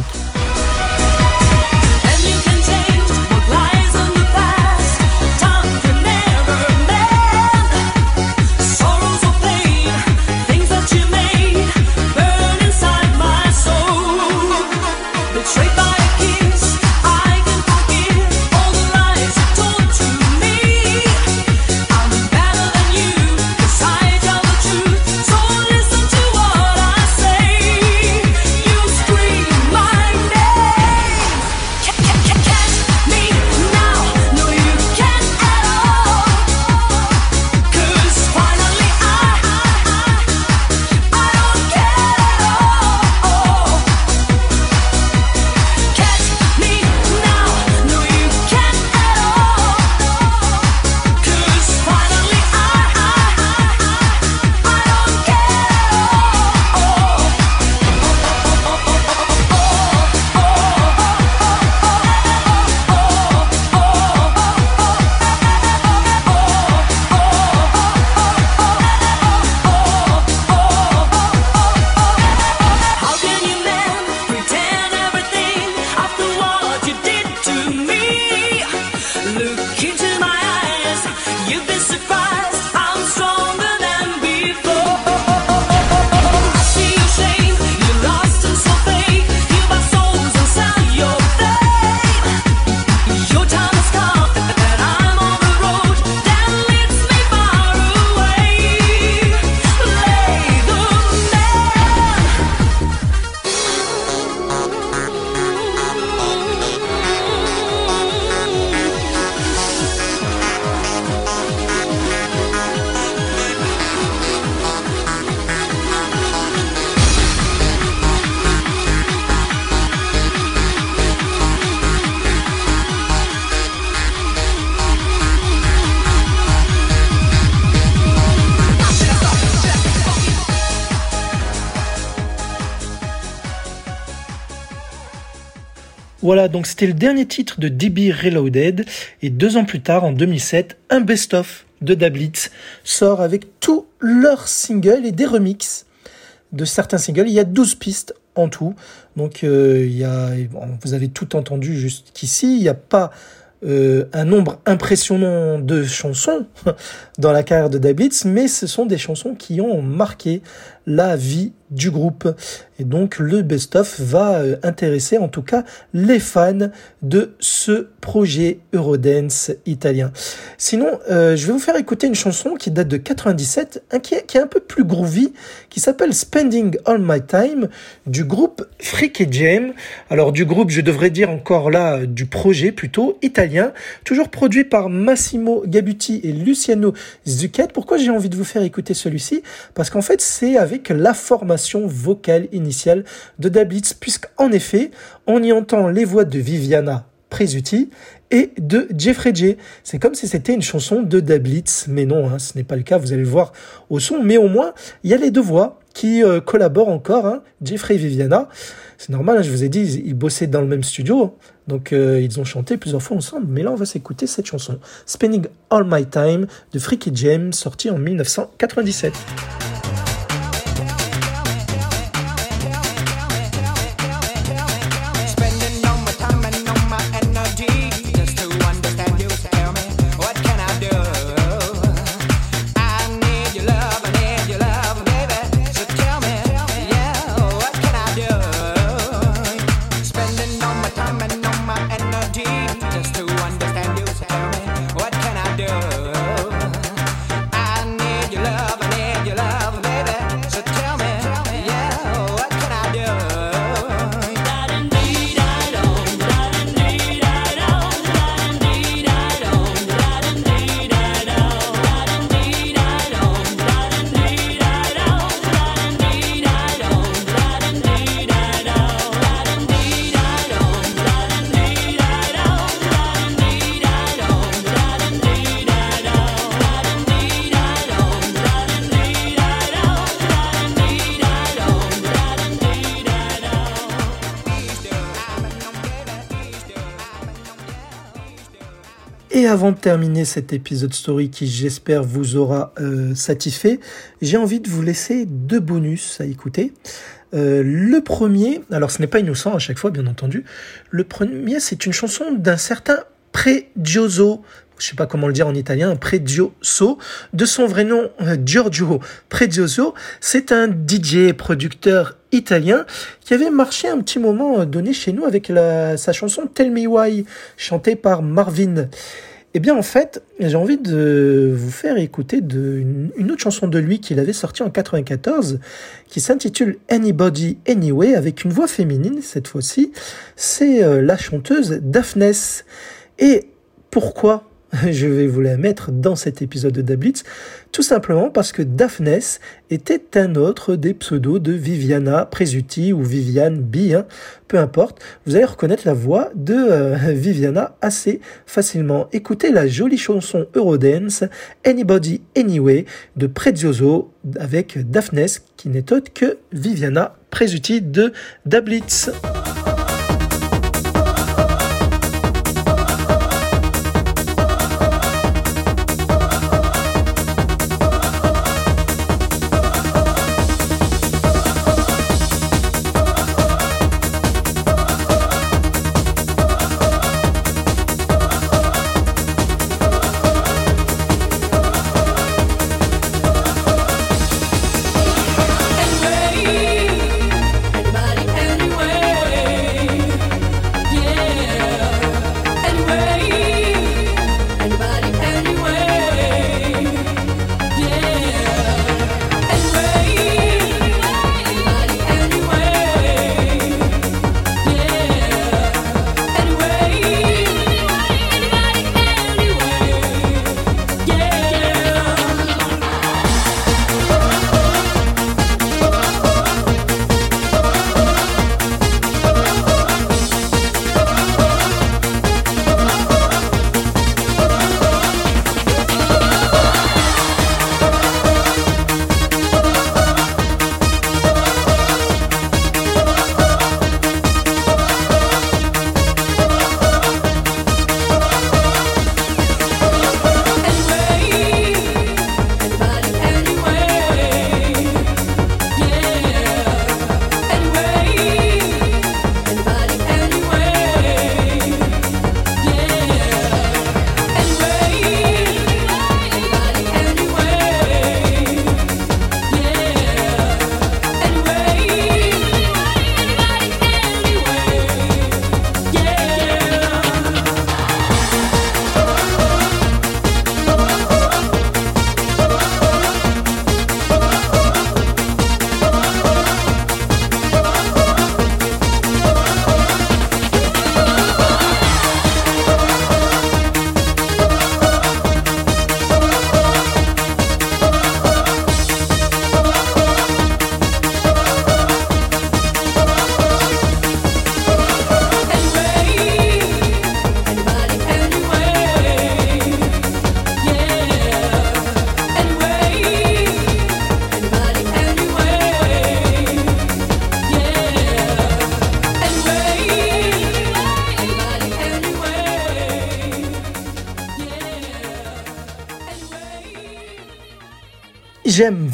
C'était le dernier titre de DB Reloaded et deux ans plus tard, en 2007, un best-of de Dablitz sort avec tous leurs singles et des remixes de certains singles. Il y a 12 pistes en tout. Donc euh, vous avez tout entendu jusqu'ici. Il n'y a pas euh, un nombre impressionnant de chansons dans la carrière de Dablitz, mais ce sont des chansons qui ont marqué la vie du groupe. Et donc le best-of va euh, intéresser en tout cas les fans de ce projet Eurodance italien. Sinon, euh, je vais vous faire écouter une chanson qui date de 97, qui, est, qui est un peu plus groovy, qui s'appelle Spending All My Time du groupe Freaky Jam. Alors du groupe, je devrais dire encore là, du projet plutôt italien, toujours produit par Massimo Gabuti et Luciano Zucchet. Pourquoi j'ai envie de vous faire écouter celui-ci? Parce qu'en fait, c'est avec la formation vocale initiale de Dablitz, puisqu'en effet, on y entend les voix de Viviana Presutti et de Jeffrey J. C'est comme si c'était une chanson de Dablitz, mais non, hein, ce n'est pas le cas, vous allez le voir au son, mais au moins, il y a les deux voix qui euh, collaborent encore, hein, Jeffrey et Viviana. C'est normal, hein, je vous ai dit, ils, bossaient dans le même studio, donc euh, ils ont chanté plusieurs fois ensemble, mais là on va s'écouter cette chanson, Spending All My Time de Freaky James, sortie en 1997. Avant de terminer cet épisode story qui j'espère vous aura euh, satisfait, j'ai envie de vous laisser deux bonus à écouter. Euh, le premier, alors ce n'est pas innocent à chaque fois bien entendu, le premier c'est une chanson d'un certain Pregioso, je sais pas comment le dire en italien, Pregioso, de son vrai nom euh, Giorgio Pregioso, c'est un DJ producteur italien qui avait marché un petit moment donné chez nous avec sa chanson Tell Me Why, chantée par Marvin. Eh bien, en fait, j'ai envie de vous faire écouter une, autre chanson de lui qu'il avait sortie en 94, qui s'intitule Anybody Anyway, avec une voix féminine cette fois-ci. C'est euh, la chanteuse Daphne. Et pourquoi je vais vous la mettre dans cet épisode de Dablitz, tout simplement parce que Daphne était un autre des pseudos de Viviana Presutti ou Viviane B, hein, peu importe. Vous allez reconnaître la voix de euh, Viviana assez facilement. Écoutez la jolie chanson Eurodance Anybody Anyway de Prezioso avec Daphne qui n'est autre que Viviana Presutti de Dablitz.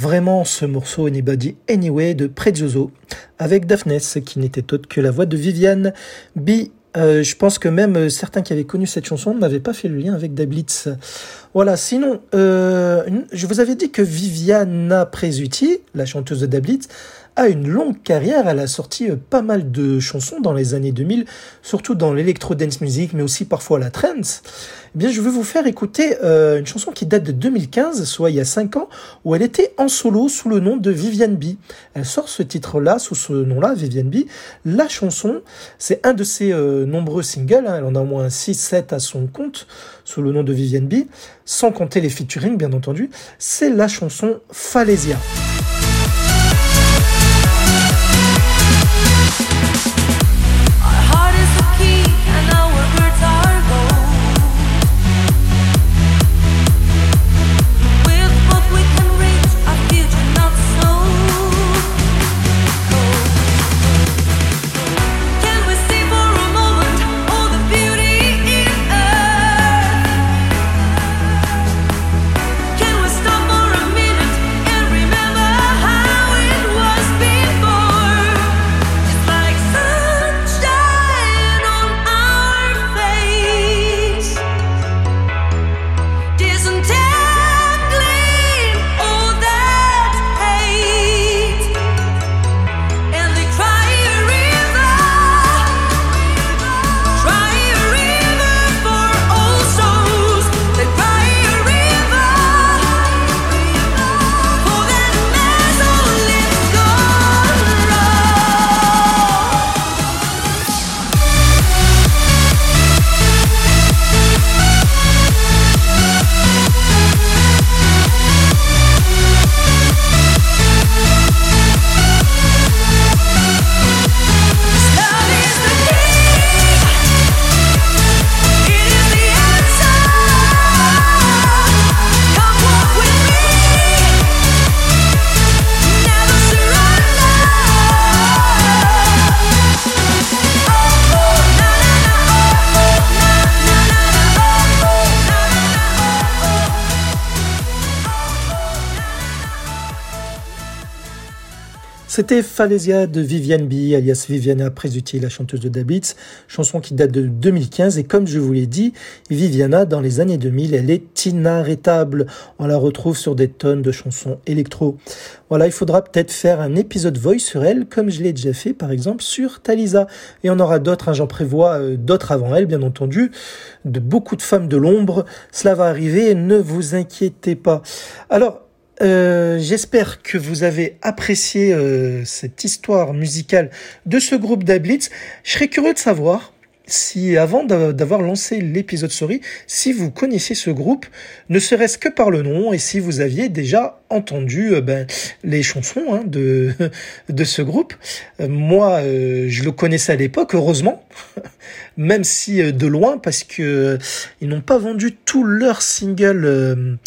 Vraiment ce morceau Anybody Anyway de Prezioso avec Daphne qui n'était autre que la voix de Viviane B. Euh, je pense que même euh, certains qui avaient connu cette chanson n'avaient pas fait le lien avec Dablitz. Voilà, sinon, euh, je vous avais dit que Viviana Presutti, la chanteuse de Dablitz, a une longue carrière. Elle a sorti pas mal de chansons dans les années 2000, surtout dans l'électro-dance music, mais aussi parfois la trance. Bien, je vais vous faire écouter euh, une chanson qui date de 2015, soit il y a 5 ans, où elle était en solo sous le nom de Viviane B. Elle sort ce titre-là, sous ce nom-là, Viviane B. La chanson, c'est un de ses euh, nombreux singles, hein. elle en a au moins 6-7 à son compte, sous le nom de Viviane B, sans compter les featuring, bien entendu. C'est la chanson Falaisia. C'était Falesia de Viviane B, alias Viviana Presutti, la chanteuse de Dabitz, chanson qui date de 2015. Et comme je vous l'ai dit, Viviana, dans les années 2000, elle est inarrêtable. On la retrouve sur des tonnes de chansons électro. Voilà, il faudra peut-être faire un épisode voice sur elle, comme je l'ai déjà fait, par exemple, sur Talisa. Et on aura d'autres, hein, j'en prévois euh, d'autres avant elle, bien entendu, de beaucoup de femmes de l'ombre. Cela va arriver, ne vous inquiétez pas. Alors, euh, j'espère que vous avez apprécié euh, cette histoire musicale de ce groupe d'Ablitz. Je serais curieux de savoir si, avant d'avoir lancé l'épisode Story, si vous connaissiez ce groupe, ne serait-ce que par le nom, et si vous aviez déjà entendu euh, ben, les chansons hein, de, de ce groupe. moi, je le connaissais à l'époque, heureusement, même si de loin, parce que ils n'ont pas vendu tous leurs singles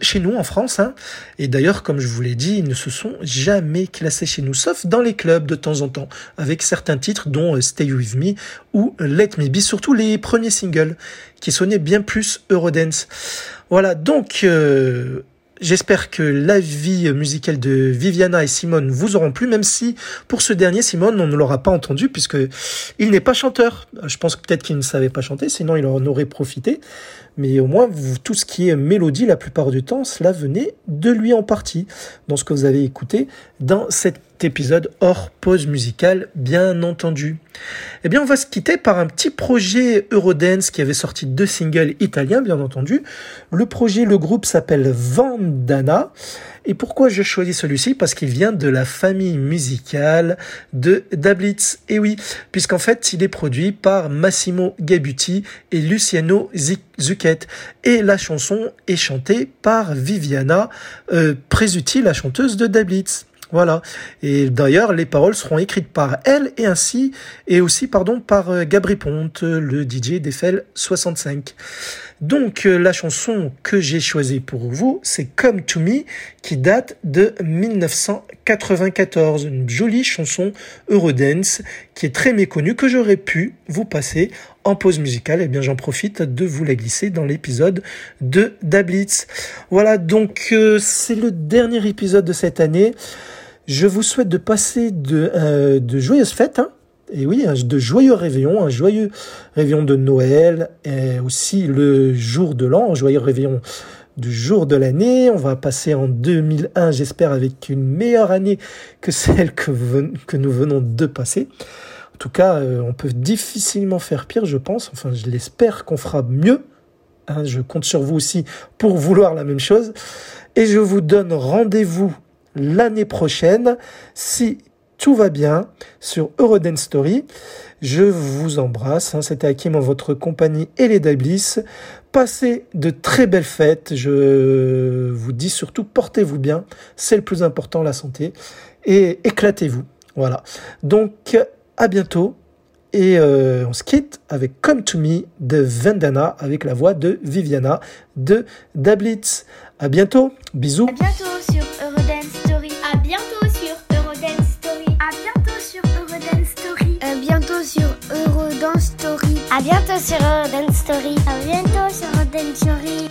chez nous en France. Hein. Et d'ailleurs, comme je vous l'ai dit, ils ne se sont jamais classés chez nous, sauf dans les clubs de temps en temps, avec certains titres dont euh, Stay With Me ou Let Me Be, surtout les premiers singles, qui sonnaient bien plus Eurodance. Voilà, donc... Euh, J'espère que la vie musicale de Viviana et Simone vous auront plu, même si pour ce dernier, Simone, on ne l'aura pas entendu puisque il n'est pas chanteur. Je pense peut-être qu'il ne savait pas chanter, sinon il en aurait profité. Mais au moins, tout ce qui est mélodie, la plupart du temps, cela venait de lui en partie, dans ce que vous avez écouté dans cet épisode hors pause musicale, bien entendu. Eh bien, on va se quitter par un petit projet Eurodance qui avait sorti deux singles italiens, bien entendu. Le projet, le groupe s'appelle Vandana. Et pourquoi je choisis celui-ci? Parce qu'il vient de la famille musicale de Dablitz. Et oui, puisqu'en fait, il est produit par Massimo Gabuti et Luciano Zucchet. Et la chanson est chantée par Viviana euh, Presutti, la chanteuse de Dablitz. Voilà. Et d'ailleurs, les paroles seront écrites par elle et ainsi, et aussi, pardon, par euh, Gabri Ponte, le DJ d'Eiffel 65. Donc euh, la chanson que j'ai choisie pour vous, c'est Come to Me, qui date de 1994. Une jolie chanson Eurodance qui est très méconnue, que j'aurais pu vous passer en pause musicale, eh bien j'en profite de vous la glisser dans l'épisode de Dablitz. Voilà, donc euh, c'est le dernier épisode de cette année. Je vous souhaite de passer de, euh, joyeuses fêtes. Hein. et oui, de joyeux réveillons, un joyeux réveillon de Noël, et aussi le jour de l'an, un joyeux réveillon du jour de l'année. On va passer en 2001, j'espère, avec une meilleure année que celle que, que nous venons de passer. En tout cas, euh, on peut difficilement faire pire, je pense. Enfin, je l'espère qu'on fera mieux. Hein, je compte sur vous aussi pour vouloir la même chose. Et je vous donne rendez-vous l'année prochaine, si tout va bien, sur Eurodance Story. Je vous embrasse. Hein, C'était Hakim en votre compagnie et les Dablis. Passez de très belles fêtes. Je vous dis surtout, portez-vous bien. C'est le plus important, la santé. Et éclatez-vous. Voilà. Donc, à bientôt. Et euh, on se quitte avec Come to Me de Vendana avec la voix de Viviana de Dablitz. À bientôt. Bisous. sur Eurodance Story. À bientôt sur Eurodance Story. À bientôt sur Eurodance Story.